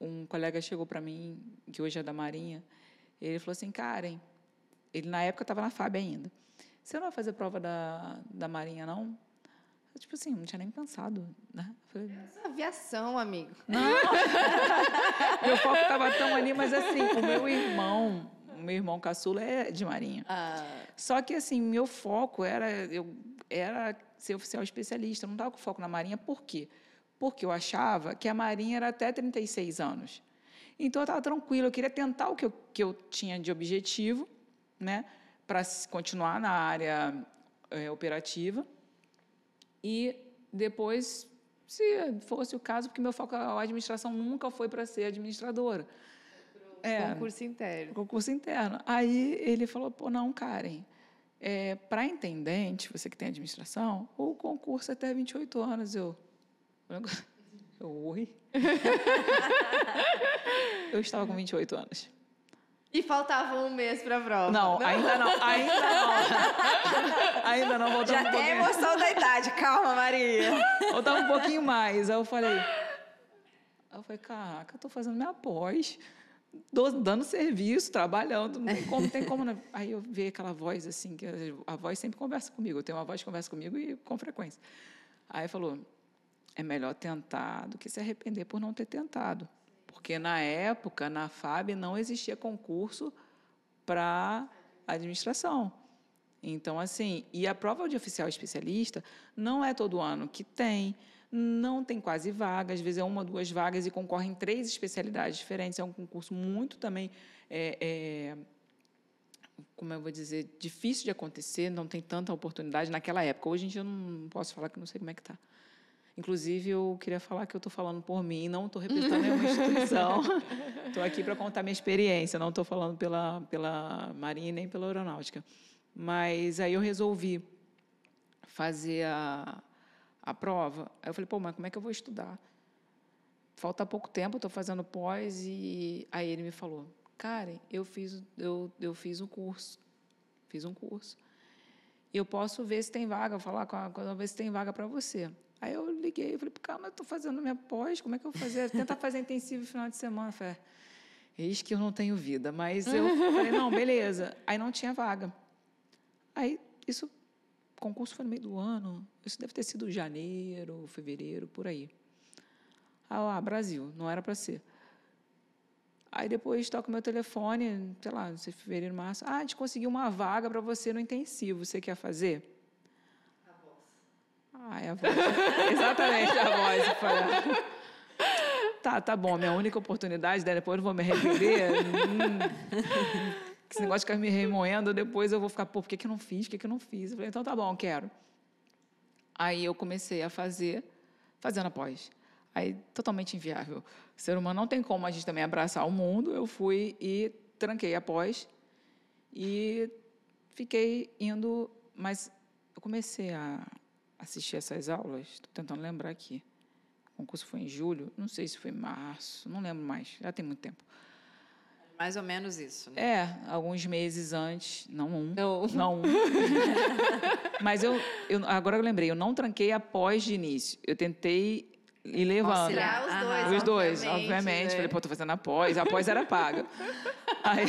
um colega chegou para mim, que hoje é da Marinha, ele falou assim, Karen, ele na época estava na FAB ainda, você não vai fazer prova da, da Marinha, não? Tipo assim, não tinha nem pensado, né? Foi... Essa aviação, amigo. Não! meu foco estava tão ali, mas assim, o meu irmão, o meu irmão caçula é de marinha. Ah. Só que assim, meu foco era, eu, era ser oficial especialista, eu não estava com foco na marinha, por quê? Porque eu achava que a marinha era até 36 anos. Então eu estava tranquila, eu queria tentar o que eu, que eu tinha de objetivo, né? Para continuar na área é, operativa e depois, se fosse o caso, porque meu foco, a administração nunca foi para ser administradora. É, concurso interno. Concurso interno. Aí ele falou, pô, não, Karen, é, para intendente, você que tem administração, o concurso é até 28 anos. Eu, eu oi? eu estava com 28 anos. E faltava um mês para a prova. Não, não, ainda não, ainda não. ainda não, voltamos Já um tem emoção da idade, calma, Maria. Voltava um pouquinho mais. Aí eu falei, aí eu falei, caraca, eu tô fazendo minha pós, dando serviço, trabalhando, não tem como, tem como. Né? Aí eu vi aquela voz assim, que a voz sempre conversa comigo, eu tenho uma voz que conversa comigo e com frequência. Aí falou, é melhor tentar do que se arrepender por não ter tentado. Porque na época, na FAB, não existia concurso para administração. Então, assim, e a prova de oficial especialista não é todo ano que tem, não tem quase vaga, às vezes é uma, duas vagas e concorrem três especialidades diferentes. É um concurso muito também, é, é, como eu vou dizer, difícil de acontecer, não tem tanta oportunidade naquela época. Hoje em dia eu não posso falar que não sei como é que está. Inclusive, eu queria falar que eu estou falando por mim, não estou representando nenhuma instituição. Estou aqui para contar minha experiência, não estou falando pela, pela Marinha nem pela Aeronáutica. Mas aí eu resolvi fazer a, a prova. Aí eu falei, pô, mas como é que eu vou estudar? Falta pouco tempo, estou fazendo pós, e aí ele me falou, Karen, eu fiz, eu, eu fiz um curso. Fiz um curso. Eu posso ver se tem vaga, falar com a, ver se tem vaga para você. Aí eu liguei, falei, calma, eu estou fazendo minha pós, como é que eu vou fazer? Tentar fazer intensivo no final de semana. Eu falei, eis que eu não tenho vida. Mas eu falei, não, beleza. Aí não tinha vaga. Aí, isso, o concurso foi no meio do ano, isso deve ter sido janeiro, fevereiro, por aí. Ah, lá, Brasil, não era para ser. Aí depois toca o meu telefone, sei lá, não sei, fevereiro, março. Ah, a gente conseguiu uma vaga para você no intensivo, você quer fazer? Ai, a voz. Exatamente, a voz. Tá, tá bom, minha única oportunidade, daí depois eu vou me arrepender. hum. Esse negócio de ficar me remoendo, depois eu vou ficar, pô, por que, que eu não fiz? Por que, que eu não fiz? Eu falei, então tá bom, quero. Aí eu comecei a fazer, fazendo após. Aí, totalmente inviável. O ser humano não tem como a gente também abraçar o mundo. Eu fui e tranquei após e fiquei indo, mas eu comecei a assistir essas aulas, estou tentando lembrar aqui. O concurso foi em julho, não sei se foi em março, não lembro mais, já tem muito tempo. Mais ou menos isso, né? É, alguns meses antes, não um. Não. Não um. Mas eu, eu, agora eu lembrei, eu não tranquei após de início. Eu tentei ir levando. Auxiliar. Os dois, Os dois, obviamente. obviamente. né? Falei, pô, tô fazendo após. Após era paga. Aí,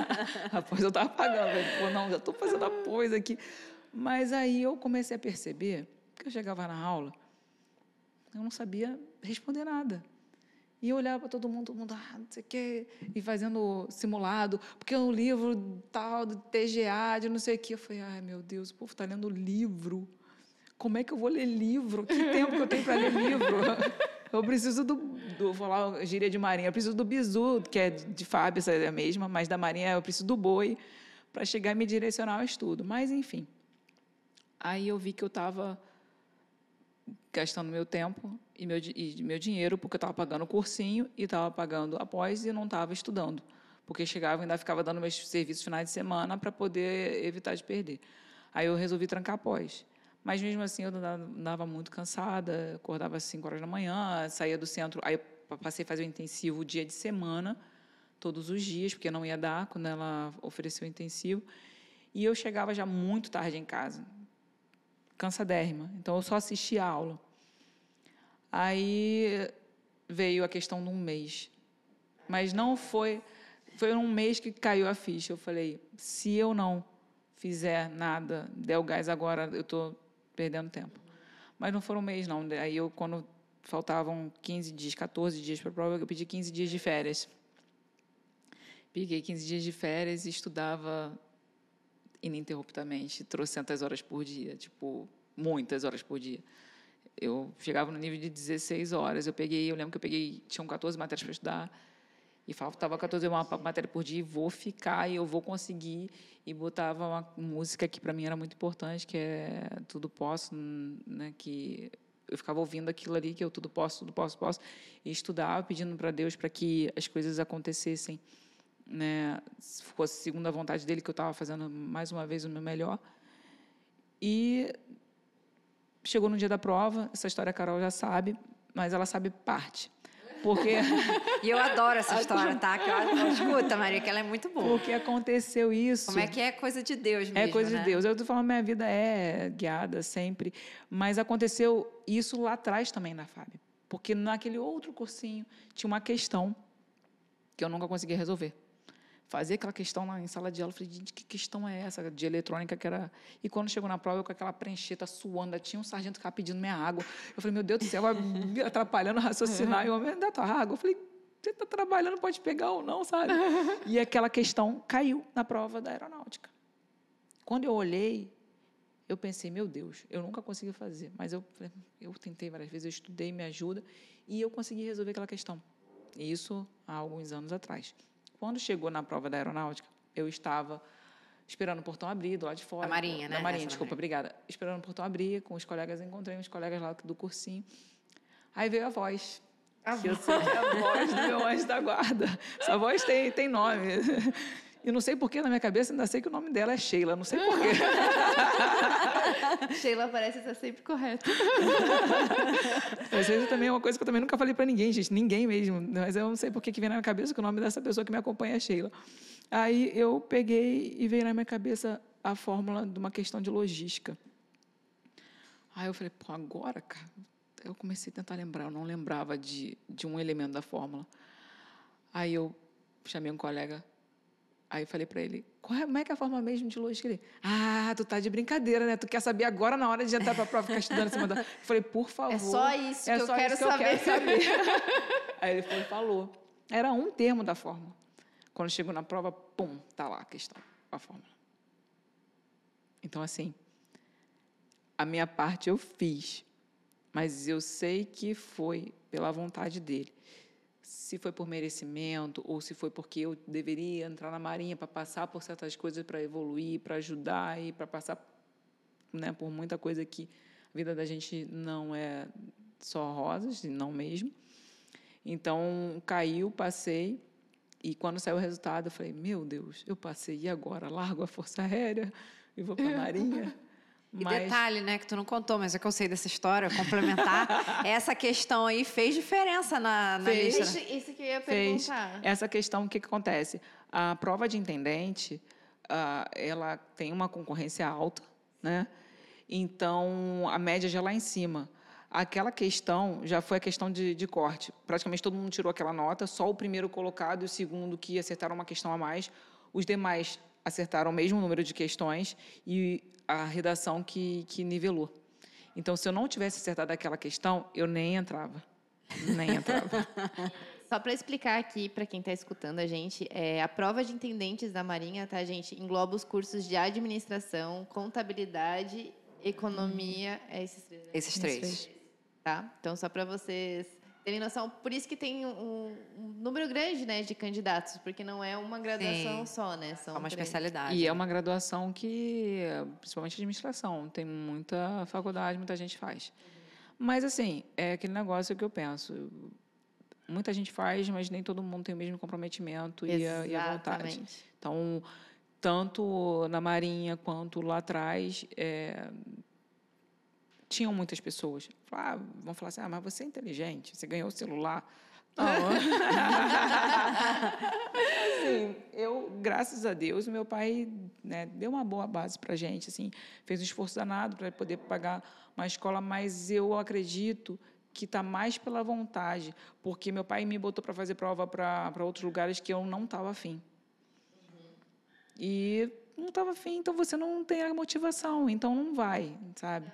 após eu tava pagando. Falei, pô, não, já tô fazendo após aqui. Mas aí eu comecei a perceber que eu chegava na aula, eu não sabia responder nada. E eu olhava para todo mundo, todo mundo, ah, não sei o quê, e fazendo simulado, porque o livro tal, do TGA, de não sei o quê. Eu falei, ai, meu Deus, o povo está lendo livro. Como é que eu vou ler livro? Que tempo que eu tenho para ler livro? Eu preciso do, do, vou falar gíria de marinha, eu preciso do bizu, que é de Fábio, essa é a mesma, mas da marinha eu preciso do boi para chegar e me direcionar ao estudo. Mas, enfim. Aí eu vi que eu estava gastando meu tempo e meu, e meu dinheiro, porque eu estava pagando o cursinho e estava pagando após e não estava estudando. Porque chegava e ainda ficava dando meus serviços finais de semana para poder evitar de perder. Aí eu resolvi trancar após. Mas mesmo assim eu andava muito cansada, acordava às 5 horas da manhã, saía do centro, aí passei a fazer o intensivo dia de semana, todos os dias, porque não ia dar quando ela ofereceu o intensivo. E eu chegava já muito tarde em casa, cansadérrima. Então eu só assistia a aula. Aí veio a questão de um mês. Mas não foi. Foi um mês que caiu a ficha. Eu falei: se eu não fizer nada, der o gás agora, eu estou perdendo tempo. Mas não foram um mês, não. Aí eu, quando faltavam 15 dias, 14 dias para a prova, eu pedi 15 dias de férias. Peguei 15 dias de férias e estudava ininterruptamente, trocentas horas por dia, tipo, muitas horas por dia. Eu chegava no nível de 16 horas. Eu peguei, eu lembro que eu peguei, tinham 14 matérias para estudar e faltava 14 uma matéria por dia e vou ficar e eu vou conseguir e botava uma música que para mim era muito importante, que é Tudo Posso, né, que eu ficava ouvindo aquilo ali que eu tudo posso, tudo posso, posso e estudava pedindo para Deus para que as coisas acontecessem né, se fosse segundo a vontade dele, que eu estava fazendo mais uma vez o meu melhor. E chegou no dia da prova, essa história a Carol já sabe, mas ela sabe parte. Porque, E eu adoro essa história, tá? Que eu, escuta, Maria, que ela é muito boa. porque aconteceu isso. Como é que é coisa de Deus mesmo, É coisa né? de Deus. Eu estou falando, minha vida é guiada sempre. Mas aconteceu isso lá atrás também na Fábio. Porque naquele outro cursinho tinha uma questão que eu nunca conseguia resolver. Fazer aquela questão lá em sala de aula, eu falei, gente, que questão é essa de eletrônica que era. E quando chegou na prova, eu com aquela prancheta suando, tinha um sargento que estava pedindo minha água. Eu falei, meu Deus do céu, vai me atrapalhando a raciocinar. E o homem, dá tua água. Eu falei, você está trabalhando, pode pegar ou não, sabe? E aquela questão caiu na prova da aeronáutica. Quando eu olhei, eu pensei, meu Deus, eu nunca consegui fazer. Mas eu, eu tentei várias vezes, eu estudei, me ajuda, e eu consegui resolver aquela questão. Isso há alguns anos atrás. Quando chegou na prova da aeronáutica, eu estava esperando o portão abrir, do lado de fora. Da Marinha, né? Da Marinha, Essa desculpa, Marinha. obrigada. Esperando o portão abrir, com os colegas, encontrei uns colegas lá do cursinho. Aí veio a voz. que eu sei que é a voz do meu anjo da guarda. Essa voz tem, tem nome. E não sei porquê, na minha cabeça, ainda sei que o nome dela é Sheila. Não sei porquê. Sheila parece estar sempre correta. Às vezes também é uma coisa que eu também nunca falei para ninguém, gente. Ninguém mesmo. Mas eu não sei por que que vem na minha cabeça que o nome dessa pessoa que me acompanha é Sheila. Aí eu peguei e veio na minha cabeça a fórmula de uma questão de logística. Aí eu falei, pô, agora, cara. Eu comecei a tentar lembrar, eu não lembrava de, de um elemento da fórmula. Aí eu chamei um colega, aí falei para ele, é, como é que é a forma mesmo de logística? Ele, ah, tu tá de brincadeira, né? Tu quer saber agora na hora de entrar para a prova, ficar estudando em cima da... Eu falei, por favor. É só isso é que eu só quero isso que eu quero saber." aí ele foi e falou. Era um termo da fórmula. Quando chegou na prova, pum, tá lá a questão, a fórmula. Então, assim, a minha parte eu fiz, mas eu sei que foi pela vontade dele. Se foi por merecimento ou se foi porque eu deveria entrar na Marinha para passar por certas coisas para evoluir, para ajudar e para passar né, por muita coisa que a vida da gente não é só rosas, não mesmo. Então, caiu, passei. E quando saiu o resultado, eu falei: Meu Deus, eu passei, e agora? Largo a Força Aérea e vou para a Marinha? E mas... detalhe, né, que tu não contou, mas é que eu sei dessa história, complementar, essa questão aí fez diferença na, na fez, lista. Isso que eu ia perguntar. Fez. Essa questão, o que, que acontece? A prova de intendente, uh, ela tem uma concorrência alta, né? Então, a média já é lá em cima. Aquela questão já foi a questão de, de, corte. Praticamente todo mundo tirou aquela nota, só o primeiro colocado e o segundo que acertaram uma questão a mais. Os demais acertaram o mesmo número de questões e a redação que, que nivelou. Então, se eu não tivesse acertado aquela questão, eu nem entrava. Nem entrava. Só para explicar aqui para quem está escutando a gente, é, a prova de intendentes da Marinha, tá, gente, engloba os cursos de administração, contabilidade, economia, é esses três. Né? Esses três. Tá? Então, só para vocês terem noção, por isso que tem um, um, número grande né, de candidatos, porque não é uma graduação Sim. só, né? São é uma especialidade. E é uma graduação que, principalmente administração, tem muita faculdade, muita gente faz. Mas, assim, é aquele negócio que eu penso muita gente faz, mas nem todo mundo tem o mesmo comprometimento e a, e a, vontade. Então, tanto na Marinha quanto lá atrás, é, tinham muitas pessoas. Ah, vão falar assim, ah, mas você é inteligente, você ganhou o celular. Não. assim, eu, graças a Deus, meu pai né, deu uma boa base para a gente, assim, fez um esforço danado para poder pagar uma escola, mas eu acredito que está mais pela vontade, porque meu pai me botou para fazer prova para outros lugares que eu não estava afim. Uhum. E não estava afim, então você não tem a motivação, então não vai, sabe?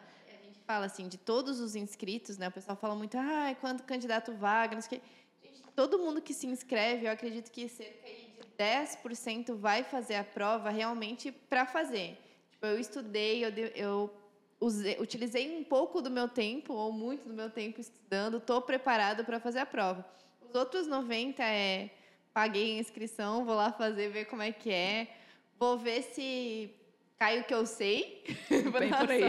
Fala assim, de todos os inscritos, né? O pessoal fala muito, ah, quanto candidato vaga, não sei o quê. Gente, todo mundo que se inscreve, eu acredito que cerca de 10% vai fazer a prova realmente para fazer. Tipo, eu estudei, eu, eu usei, utilizei um pouco do meu tempo, ou muito do meu tempo estudando, estou preparado para fazer a prova. Os outros 90 é paguei a inscrição, vou lá fazer, ver como é que é, vou ver se cai o que eu sei. Bem por aí.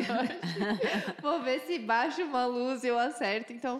vou ver se baixa uma luz e eu acerto. Então,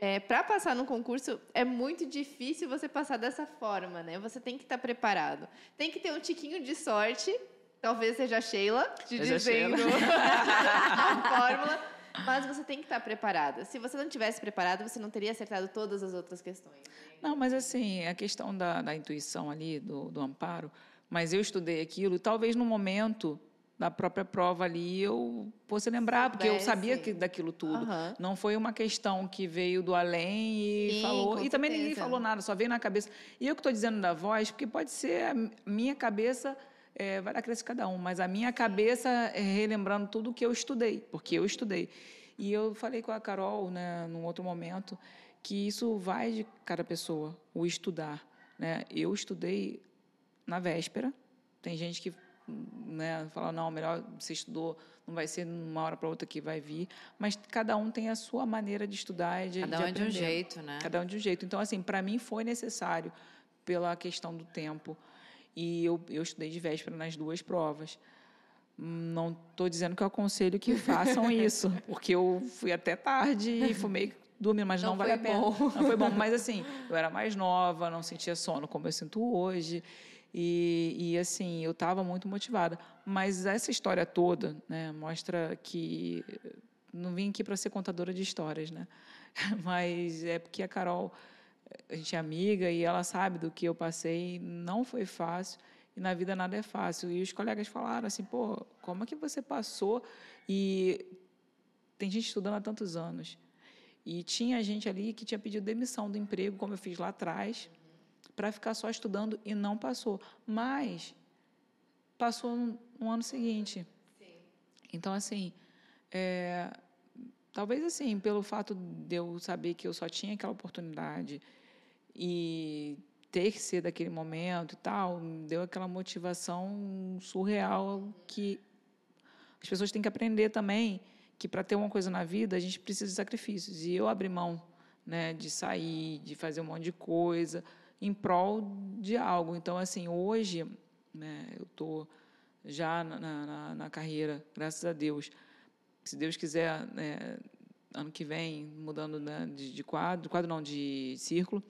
é, para passar no concurso é muito difícil você passar dessa forma, né? Você tem que estar tá preparado. Tem que ter um tiquinho de sorte Talvez seja a Sheila te seja dizendo a fórmula. Mas você tem que estar preparada. Se você não tivesse preparado, você não teria acertado todas as outras questões. Não, mas assim, a questão da, da intuição ali, do, do amparo, mas eu estudei aquilo, talvez no momento da própria prova ali eu fosse lembrar, porque eu sabia que, daquilo tudo. Uhum. Não foi uma questão que veio do além e Sim, falou. E também ninguém falou nada, só veio na cabeça. E eu que estou dizendo da voz, porque pode ser a minha cabeça é, vai dar crescer cada um, mas a minha cabeça é relembrando tudo o que eu estudei, porque eu estudei. E eu falei com a Carol, né, num outro momento, que isso vai de cada pessoa, o estudar. Né? Eu estudei na véspera, tem gente que né, fala, não, melhor você estudou, não vai ser uma hora para outra que vai vir, mas cada um tem a sua maneira de estudar e de Cada um de, de um jeito, né? Cada um de um jeito. Então, assim, para mim foi necessário, pela questão do tempo, e eu, eu estudei de véspera nas duas provas. Não estou dizendo que eu aconselho que façam isso, porque eu fui até tarde e fumei dormindo, mas não, não vale a pena. Bom. Não foi bom, mas assim, eu era mais nova, não sentia sono como eu sinto hoje. E, e assim, eu estava muito motivada. Mas essa história toda né, mostra que não vim aqui para ser contadora de histórias, né? Mas é porque a Carol a gente é amiga e ela sabe do que eu passei, não foi fácil e na vida nada é fácil. E os colegas falaram assim, pô, como é que você passou e tem gente estudando há tantos anos. E tinha gente ali que tinha pedido demissão do emprego, como eu fiz lá atrás, para ficar só estudando e não passou. Mas passou no, no ano seguinte. Sim. Então, assim, é, talvez assim, pelo fato de eu saber que eu só tinha aquela oportunidade, e ter que ser daquele momento e tal, deu aquela motivação surreal que as pessoas têm que aprender também que para ter uma coisa na vida a gente precisa de sacrifícios. E eu abri mão né, de sair, de fazer um monte de coisa em prol de algo. Então, assim, hoje né, eu estou já na, na, na, carreira, graças a Deus. Se Deus quiser, né, ano que vem, mudando né, de, de quadro, quadro não, de círculo.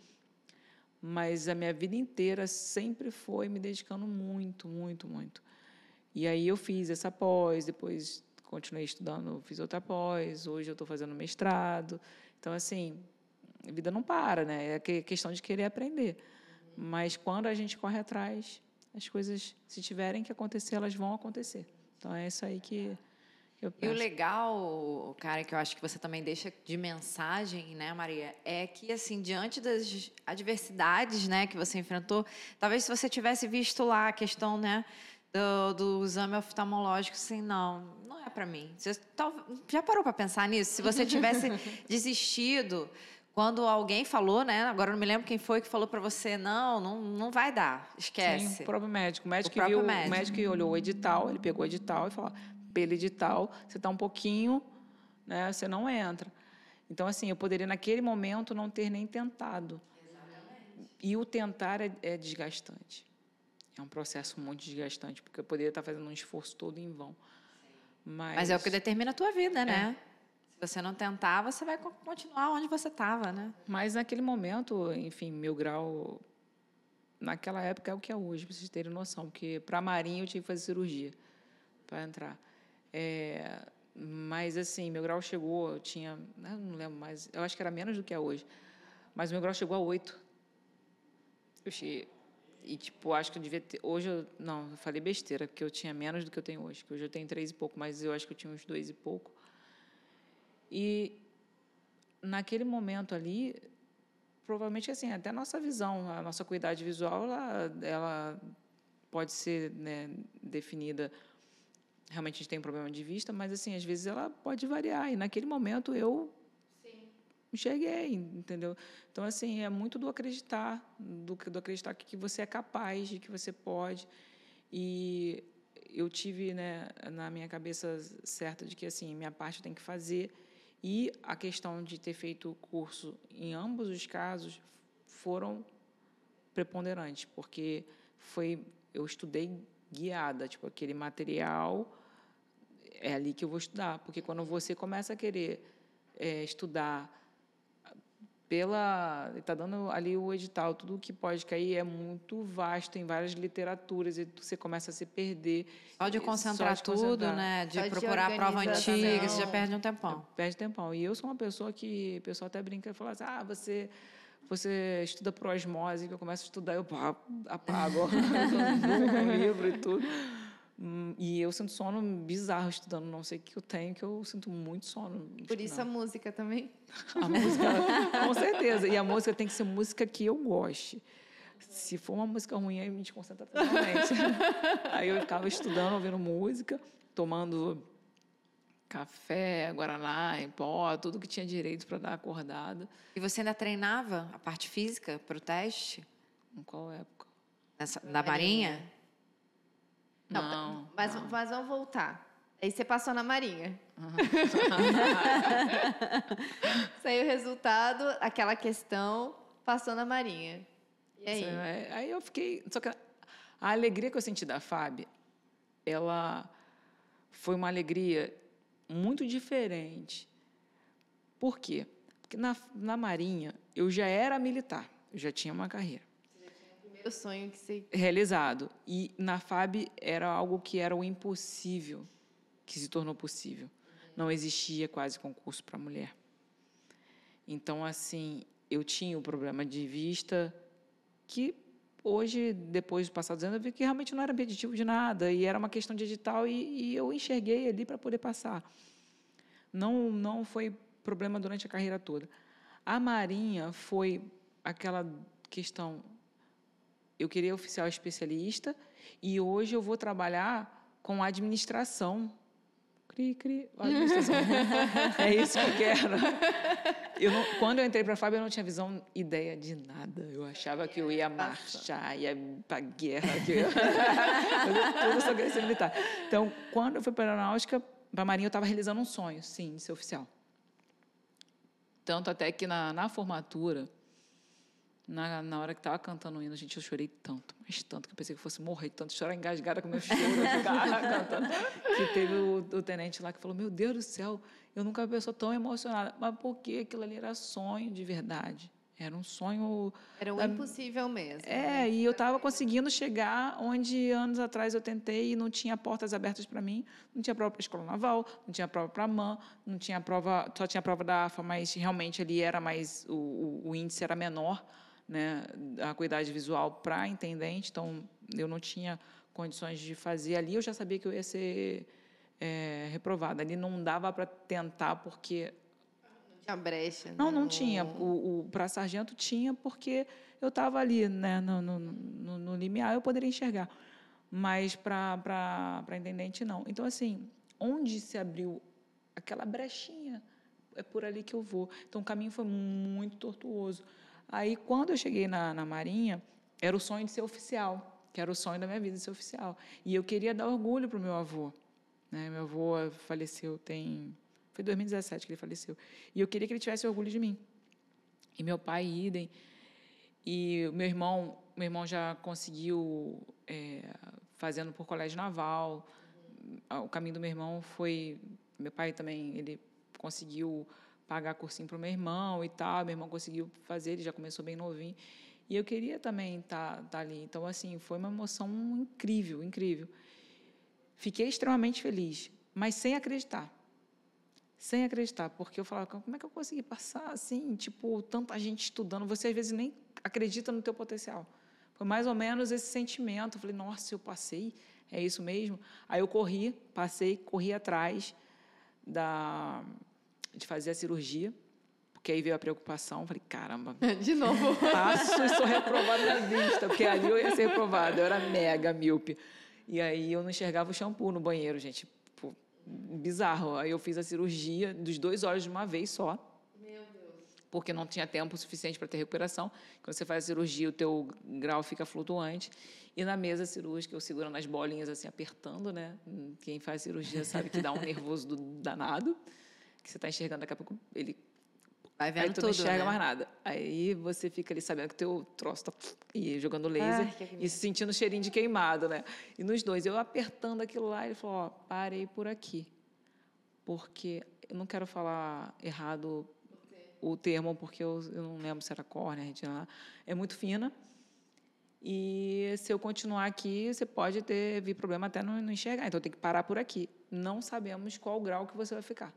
Mas a minha vida inteira sempre foi me dedicando muito, muito, muito. E aí eu fiz essa pós, depois continuei estudando, fiz outra pós, hoje eu estou fazendo mestrado. Então, assim, a vida não para, né? É questão de querer aprender. Mas quando a gente corre atrás, as coisas, se tiverem que acontecer, elas vão acontecer. Então, é isso aí que e o legal, cara, que eu acho que você também deixa de mensagem, né, Maria, é que, assim, diante das adversidades, né, que você enfrentou, talvez se você tivesse visto lá a questão, né, do, do exame oftalmológico, assim, não, não é para mim. Você já parou para pensar nisso? Se você tivesse desistido quando alguém falou, né? Agora eu não me lembro quem foi que falou para você, não, não, não vai dar, esquece. Sim, o próprio médico. O médico, o viu, médico. O médico olhou o edital, ele pegou o edital e falou, pelo edital, você está um pouquinho, né, você não entra. Então, assim, eu poderia naquele momento não ter nem tentado. Exatamente. E o tentar é, é desgastante. É um processo muito desgastante, porque eu poderia estar fazendo um esforço todo em vão. Mas, Mas é o que determina a tua vida, né? É. Se você não tentar, você vai continuar onde você estava, né? Mas naquele momento, enfim, meu grau naquela época é o que é hoje, para vocês terem noção, porque para Marinha eu tive que fazer cirurgia para entrar. É, mas, assim, meu grau chegou, eu tinha, eu não lembro mais, eu acho que era menos do que é hoje, mas meu grau chegou a oito. Eu cheguei, e, tipo, acho que eu devia ter, hoje, eu, não, eu falei besteira, porque eu tinha menos do que eu tenho hoje, que hoje eu tenho três e pouco, mas eu acho que eu tinha uns dois e pouco. E, naquele momento ali, provavelmente, assim, até a nossa visão, a nossa cuidade visual, ela, ela pode ser né, definida realmente a gente tem um problema de vista, mas assim, às vezes ela pode variar. E naquele momento eu Sim. enxerguei, entendeu? Então, assim, é muito do acreditar, do, do acreditar que, que você é capaz, de que você pode. E eu tive né, na minha cabeça certa de que assim minha parte tem que fazer e a questão de ter feito o curso em ambos os casos foram preponderantes porque foi eu estudei guiada tipo aquele material é ali que eu vou estudar. Porque quando você começa a querer é, estudar pela está dando ali o edital tudo o que pode cair é muito vasto em várias literaturas e você começa a se perder. Só de concentrar só de tudo concentrar. né? De só procurar de a prova antiga você já perde um tempão. Perde tempão. E eu sou uma pessoa que o pessoal até brinca e fala assim ah você você estuda por osmose que eu começo a estudar eu apago. Um livro e tudo Hum, e eu sinto sono bizarro estudando, não sei o que eu tenho, que eu sinto muito sono. Por isso a música também? A música, com certeza. E a música tem que ser música que eu goste. Se for uma música ruim, aí me desconcentra totalmente. aí eu ficava estudando, ouvindo música, tomando café, guaraná, em pó, tudo que tinha direito para dar acordada. E você ainda treinava a parte física para o teste? Em qual época? Nessa, da Marinha? Não, não mas, não. mas vamos voltar. Aí você passou na Marinha. Uhum. Saiu o resultado, aquela questão, passou na Marinha. E aí? É, aí eu fiquei. Só que a alegria que eu senti da Fábio, ela foi uma alegria muito diferente. Por quê? Porque na, na Marinha eu já era militar, eu já tinha uma carreira o sonho que se realizado. E na FAB era algo que era o impossível que se tornou possível. Não existia quase concurso para mulher. Então, assim, eu tinha o problema de vista que hoje, depois de passar dos anos, eu vi que realmente não era impeditivo de nada e era uma questão de edital e, e eu enxerguei ali para poder passar. Não, não foi problema durante a carreira toda. A Marinha foi aquela questão eu queria oficial especialista e hoje eu vou trabalhar com administração. Cri, cri, administração. é isso que eu quero. Eu não, quando eu entrei para a FAB, eu não tinha visão, ideia de nada. Eu achava que eu ia marchar, ia para guerra, que eu ia tudo sobre militar. Então, quando eu fui para a aeronáutica, para a Marinha, eu estava realizando um sonho, sim, de ser oficial. Tanto até que na, na formatura, Na, na hora que tava cantando o hino, gente, eu chorei tanto, mas tanto, que eu pensei que fosse morrer, tanto chorar engasgada com meu choro, cantando. Que teve o, o, tenente lá que falou: Meu Deus do céu, eu nunca vi uma pessoa tão emocionada. Mas porque aquilo ali era sonho de verdade. Era um sonho. Era um da... impossível mesmo. É, né? e eu estava conseguindo chegar onde anos atrás eu tentei e não tinha portas abertas para mim. Não tinha prova para a escola naval, não tinha prova para a MAN, não tinha prova, só tinha prova da AFA, mas realmente ali era mais. O, o, o índice era menor, né? A acuidade visual para intendente, então eu não tinha condições de fazer ali. Eu já sabia que eu ia ser é, reprovada. Ali não dava para tentar, porque tinha brecha. Não, não, não tinha. O, o para sargento tinha porque eu estava ali, né, no, no, no, no, limiar, eu poderia enxergar. Mas para intendente, não. Então, assim, onde se abriu aquela brechinha, é por ali que eu vou. Então, o caminho foi muito tortuoso. Aí, quando eu cheguei na, na Marinha, era o sonho de ser oficial, que era o sonho da minha vida ser oficial. E eu queria dar orgulho para o meu avô. Né? Meu avô faleceu tem foi 2017 que ele faleceu. E eu queria que ele tivesse orgulho de mim. E meu pai, idem. E meu irmão, meu irmão já conseguiu é, fazendo por colégio naval. O caminho do meu irmão foi, meu pai também, ele conseguiu pagar cursinho para o meu irmão e tal. Meu irmão conseguiu fazer, ele já começou bem novinho. E eu queria também estar tá, tá ali. Então, assim, foi uma emoção incrível, incrível. Fiquei extremamente feliz, mas sem acreditar sem acreditar, porque eu falava, como é que eu consegui passar assim, tipo, tanta gente estudando, você às vezes nem acredita no teu potencial. Foi mais ou menos esse sentimento, eu falei, nossa, eu passei, é isso mesmo? Aí eu corri, passei, corri atrás da de fazer a cirurgia, porque aí veio a preocupação, falei, caramba. De novo. Passo e sou reprovada na vista, porque ali eu ia ser reprovada, eu era mega míope. E aí eu não enxergava o shampoo no banheiro, gente bizarro. Aí eu fiz a cirurgia dos dois olhos de uma vez só. Meu Deus. Porque não tinha tempo suficiente para ter recuperação. Quando você faz a cirurgia, o teu grau fica flutuante. E na mesa cirúrgica, eu segurando as bolinhas assim, apertando, né? Quem faz cirurgia sabe que dá um nervoso do danado. Que você está enxergando, daqui a pouco ele Vai vendo aí tu tudo, não enxerga né? mais nada. Aí você fica ali sabendo que teu troço tá e jogando laser Ai, e sentindo cheirinho de queimado, né? E nos dois, eu apertando aquilo lá, ele falou: ó, parei por aqui. Porque eu não quero falar errado o termo, porque eu, eu não lembro se era córnea, retina. É muito fina. E se eu continuar aqui, você pode ter vir problema até não, não enxergar. Então tem que parar por aqui. Não sabemos qual grau que você vai ficar.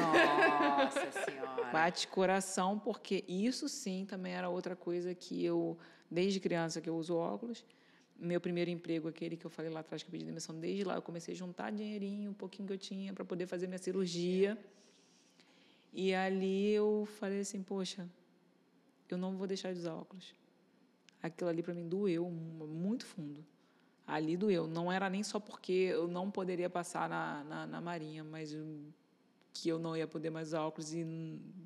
Nossa Senhora. Bate coração, porque isso sim também era outra coisa que eu, desde criança que eu uso óculos, meu primeiro emprego, aquele que eu falei lá atrás que eu pedi demissão, desde lá eu comecei a juntar dinheirinho, um pouquinho que eu tinha, para poder fazer minha cirurgia. E ali eu falei assim, poxa, eu não vou deixar de usar óculos. Aquilo ali para mim doeu muito fundo. Ali doeu. Não era nem só porque eu não poderia passar na, na, na Marinha, mas que eu não ia poder mais usar óculos e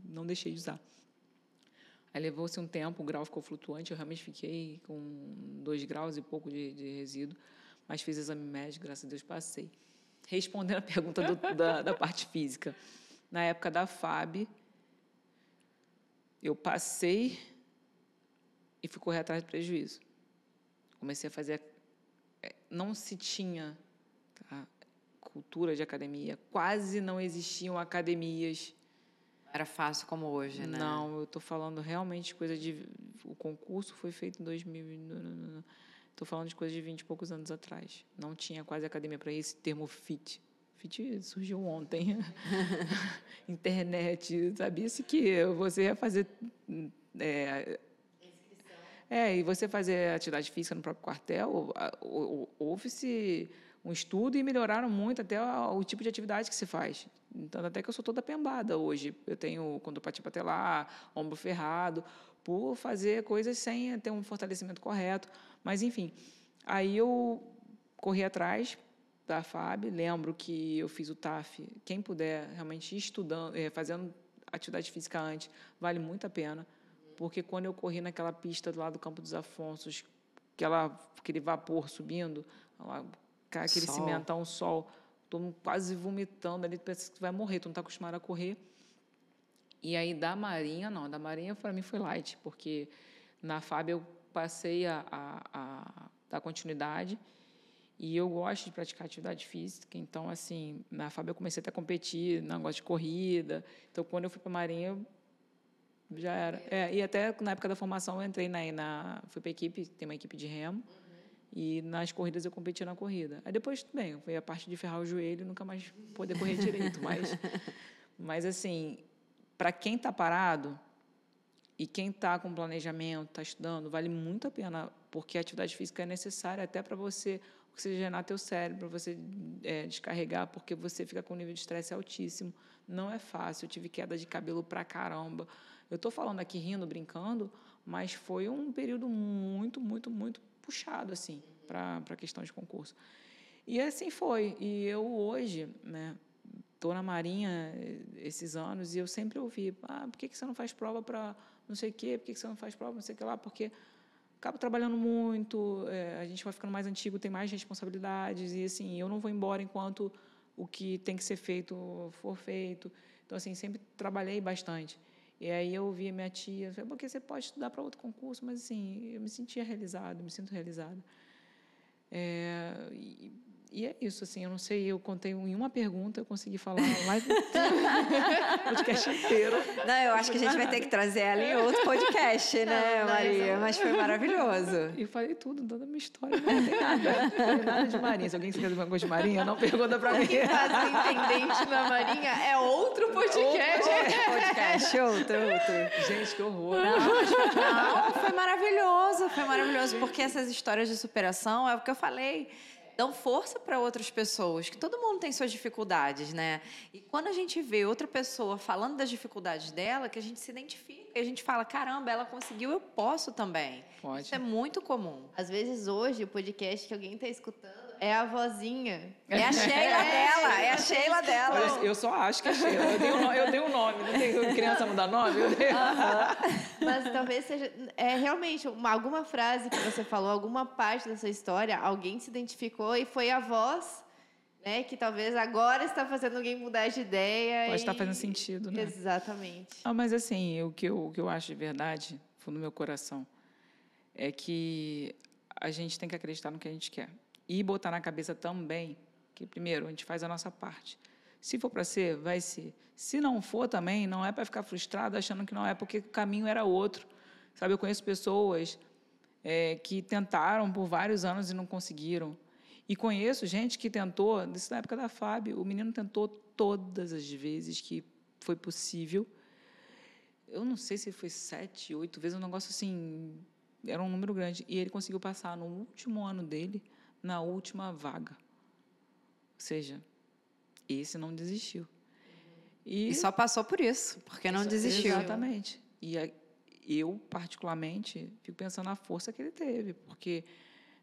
não deixei de usar. Aí levou-se um tempo, o grau ficou flutuante, eu realmente fiquei com dois graus e pouco de, de resíduo, mas fiz exame médico, graças a Deus passei. Respondendo a pergunta do, da, da parte física, na época da FAB, eu passei e fui correr atrás de prejuízo. Comecei a fazer. É, não se tinha? Cultura de academia, quase não existiam academias. Era fácil como hoje, né? Não, eu estou falando realmente coisa de. O concurso foi feito em 2000. Estou falando de coisa de 20 e poucos anos atrás. Não tinha quase academia para esse termo fit. Fit surgiu ontem. Internet. Sabia-se que você ia fazer. É, é, e você fazer atividade física no próprio quartel, houve-se um estudo e melhoraram muito até o, o tipo de atividade que se faz. Então, até que eu sou toda pembada hoje. Eu tenho condropatia patelar, ombro ferrado, por fazer coisas sem ter um fortalecimento correto. Mas, enfim, aí eu corri atrás da FAB, lembro que eu fiz o TAF. Quem puder realmente estudando, eh, fazendo atividade física antes, vale muito a pena. Porque quando eu corri naquela pista do lado do Campo dos Afonsos, aquela, aquele vapor subindo, aquele sol. cimentão, um sol, todo mundo quase vomitando ali, pensa que vai morrer, tu não está acostumado a correr. E aí da Marinha, não, da Marinha para mim foi light, porque na FAB eu passei a, a, a dar continuidade e eu gosto de praticar atividade física, então, assim, na FAB eu comecei até a competir, não gosto de corrida. Então, quando eu fui para a Marinha, já era. É, e até na época da formação eu entrei na, na fui para a equipe, tem uma equipe de remo. E nas corridas eu competi na corrida. Aí depois, tudo bem, foi a parte de ferrar o joelho e nunca mais poder correr direito. Mas, mas assim, para quem está parado e quem está com planejamento, está estudando, vale muito a pena, porque a atividade física é necessária até para você oxigenar teu cérebro, você é, descarregar, porque você fica com um nível de estresse altíssimo. Não é fácil. Eu tive queda de cabelo pra caramba. Eu estou falando aqui rindo, brincando, mas foi um período muito, muito, muito puxado assim para a questão de concurso. E assim foi. E eu hoje, né, estou na Marinha eh, esses anos e eu sempre ouvi, ah, por que, que você não faz prova para não sei o quê, por que, que você não faz prova não sei o que lá, porque acabo trabalhando muito, é, a gente vai ficando mais antigo, tem mais responsabilidades e assim, eu não vou embora enquanto o que tem que ser feito for feito. Então assim, sempre trabalhei bastante. E aí eu ouvia minha tia, porque você pode estudar para outro concurso, mas assim, eu me sentia realizada, me sinto realizada. É, e é isso, assim, eu não sei, eu contei em uma pergunta, eu consegui falar live podcast inteiro. Não, eu acho que a gente vai ter que trazer ela em outro podcast, né, não, Maria? Mas foi maravilhoso. E falei tudo, toda a minha história, não tem nada. Não tem nada de Marinha. Se alguém se quer alguma coisa de Marinha, não pergunta pra mim. Quem faz intendente na Marinha é outro podcast. Outro podcast, outro, outro. Gente, que horror. Não, não, foi maravilhoso, foi maravilhoso, porque essas histórias de superação, é o que eu falei, dão força para outras pessoas, que todo mundo tem suas dificuldades, né? E quando a gente vê outra pessoa falando das dificuldades dela, que a gente se identifica, e a gente fala, caramba, ela conseguiu, eu posso também. Pode. Isso é muito comum. Às vezes hoje o podcast que alguém está escutando é a vozinha. É a Sheila dela, é a Sheila dela. Eu, eu, só acho que é Sheila. Eu tenho, eu tenho um nome, não tem criança não dá nome? Eu tenho. Mas talvez seja é, realmente uma, alguma frase que você falou, alguma parte da sua história, alguém se identificou e foi a voz né, que talvez agora está fazendo alguém mudar de ideia. Pode e... estar fazendo sentido, né? Exatamente. Ah, mas assim, o que, eu, o que eu acho de verdade, fundo do meu coração, é que a gente tem que acreditar no que a gente quer e botar na cabeça também que, primeiro, a gente faz a nossa parte. Se for para ser, vai ser. Se não for também, não é para ficar frustrado achando que não é porque o caminho era outro. Sabe, eu conheço pessoas é, que tentaram por vários anos e não conseguiram. E conheço gente que tentou, isso na época da Fábio, o menino tentou todas as vezes que foi possível. Eu não sei se foi sete, oito vezes, um negócio assim, era um número grande. E ele conseguiu passar no último ano dele na última vaga. Ou seja, esse não desistiu. E, e só passou por isso, porque não desistiu. Exatamente. E eu, particularmente, fico pensando na força que ele teve, porque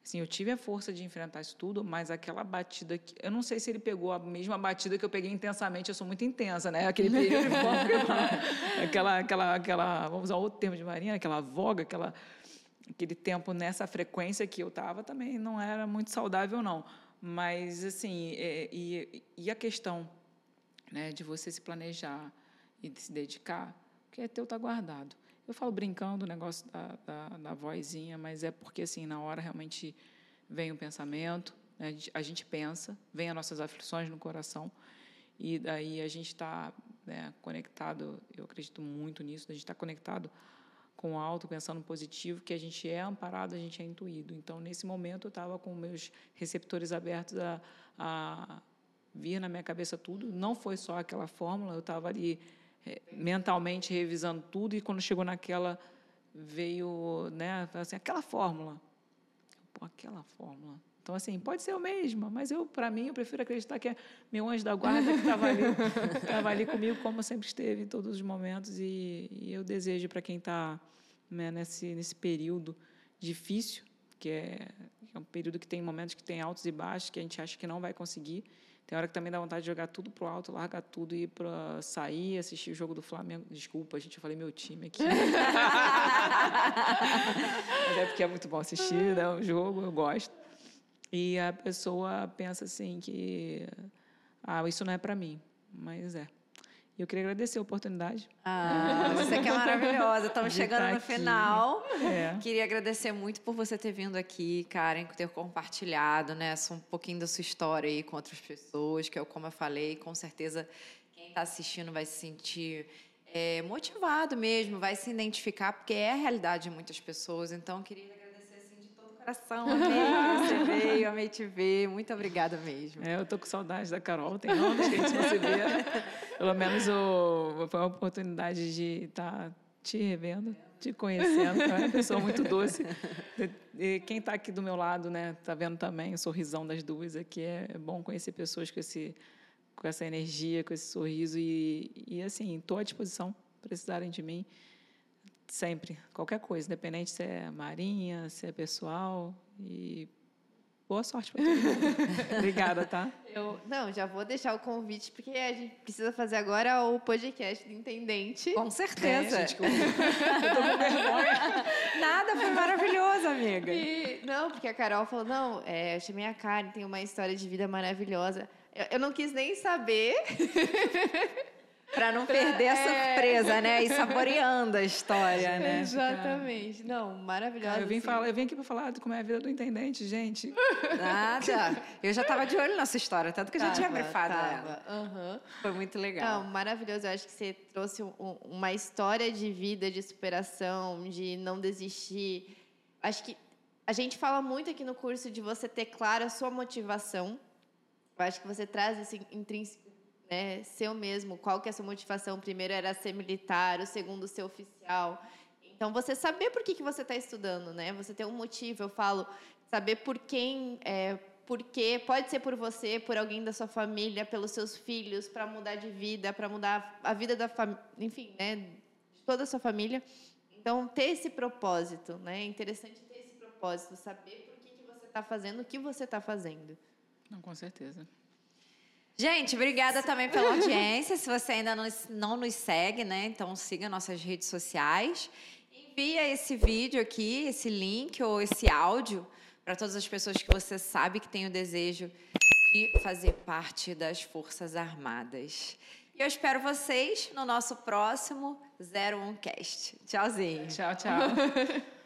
assim, eu tive a força de enfrentar isso tudo, mas aquela batida que eu não sei se ele pegou a mesma batida que eu peguei intensamente, eu sou muito intensa, né? Aquele período aquela aquela aquela, vamos usar outro termo de marinha, aquela voga, aquela aquele tempo nessa frequência que eu estava também não era muito saudável não mas assim é, e, e a questão né de você se planejar e de se dedicar que é teu tá guardado eu falo brincando o negócio da, da, da vozinha mas é porque assim na hora realmente vem o pensamento né? a, gente, a gente pensa vem as nossas aflições no coração e daí a gente está né, conectado eu acredito muito nisso a gente está conectado com alto, pensando positivo, que a gente é amparado, a gente é intuído. Então, nesse momento, eu estava com meus receptores abertos a, a vir na minha cabeça tudo. Não foi só aquela fórmula, eu estava ali é, mentalmente revisando tudo e quando chegou naquela veio, né, assim, aquela fórmula. Pô, aquela fórmula. Então, assim, pode ser o mesmo, mas eu, para mim, eu prefiro acreditar que é meu anjo da guarda que estava ali, estava ali comigo, como sempre esteve em todos os momentos. E, e eu desejo para quem está né, nesse, nesse período difícil, que é, é um período que tem momentos que tem altos e baixos, que a gente acha que não vai conseguir. Tem hora que também dá vontade de jogar tudo pro alto, largar tudo e ir para sair, assistir o jogo do Flamengo. Desculpa, gente, eu falei meu time aqui. Mas é porque é muito bom assistir, né? O jogo, eu gosto. E a pessoa pensa assim que ah, isso não é para mim, mas é. E eu queria agradecer a oportunidade. Ah, você que é maravilhosa. Estamos chegando no final. É. Queria agradecer muito por você ter vindo aqui, Karen, por ter compartilhado, né, um pouquinho da sua história aí com outras pessoas, que é como eu falei, com certeza quem está assistindo vai se sentir é, motivado mesmo, vai se identificar, porque é a realidade de muitas pessoas. Então, queria agradecer assim de todo o coração. Amei que você veio, amei te ver. Muito obrigada mesmo. É, eu tô com saudade da Carol, tem anos que a gente não se vê. Pelo menos o, foi uma oportunidade de estar te revendo, te conhecendo. É uma pessoa muito doce. E quem está aqui do meu lado, né, tá vendo também o sorrisão das duas aqui. É, é bom conhecer pessoas com esse com essa energia, com esse sorriso e, e assim, estou à disposição, precisarem de mim sempre, qualquer coisa, independente se é marinha, se é pessoal e boa sorte para todo mundo. Obrigada, tá? Eu, não, já vou deixar o convite, porque a gente precisa fazer agora o podcast do Intendente. Com certeza. É, gente, eu tô com vergonha. Nada, foi maravilhoso, amiga. E- não, porque a Carol falou, não, é, eu chamei a Karen, tem uma história de vida maravilhosa. Eu, eu não quis nem saber. Pra não perder a É. surpresa, né? E saboreando a história, né? Exatamente. Não, maravilhosa. Eu vim, assim. falar, eu vim aqui para falar de como é a vida do intendente, gente. Nada. Eu já tava de olho nessa história, tanto que eu já tinha tava. ela. Aham. Foi muito legal. Não, maravilhoso. Eu acho que você trouxe um- um- uma história de vida, de superação, de não desistir. Acho que a gente fala muito aqui no curso de você ter clara a sua motivação. Eu acho que você traz esse intrínseco, né, seu mesmo. Qual que é a sua motivação? Primeiro era ser militar, o segundo ser oficial. Então, você saber por que, que você está estudando, né? Você ter um motivo. Eu falo, saber por quem, é, por quê. Pode ser por você, por alguém da sua família, pelos seus filhos, para mudar de vida, para mudar a vida da família, enfim, né? De toda a sua família. Então, ter esse propósito, né? É interessante ter esse propósito, saber por que, que você está fazendo, o que você está fazendo. Não, com certeza. Gente, obrigada também pela audiência. Se você ainda não, não nos segue, né? Então siga nossas redes sociais. Envia esse vídeo aqui, esse link ou esse áudio para todas as pessoas que você sabe que tem o desejo de fazer parte das Forças Armadas. E eu espero vocês no nosso próximo 01 Cast. Tchauzinho. Tchau, tchau.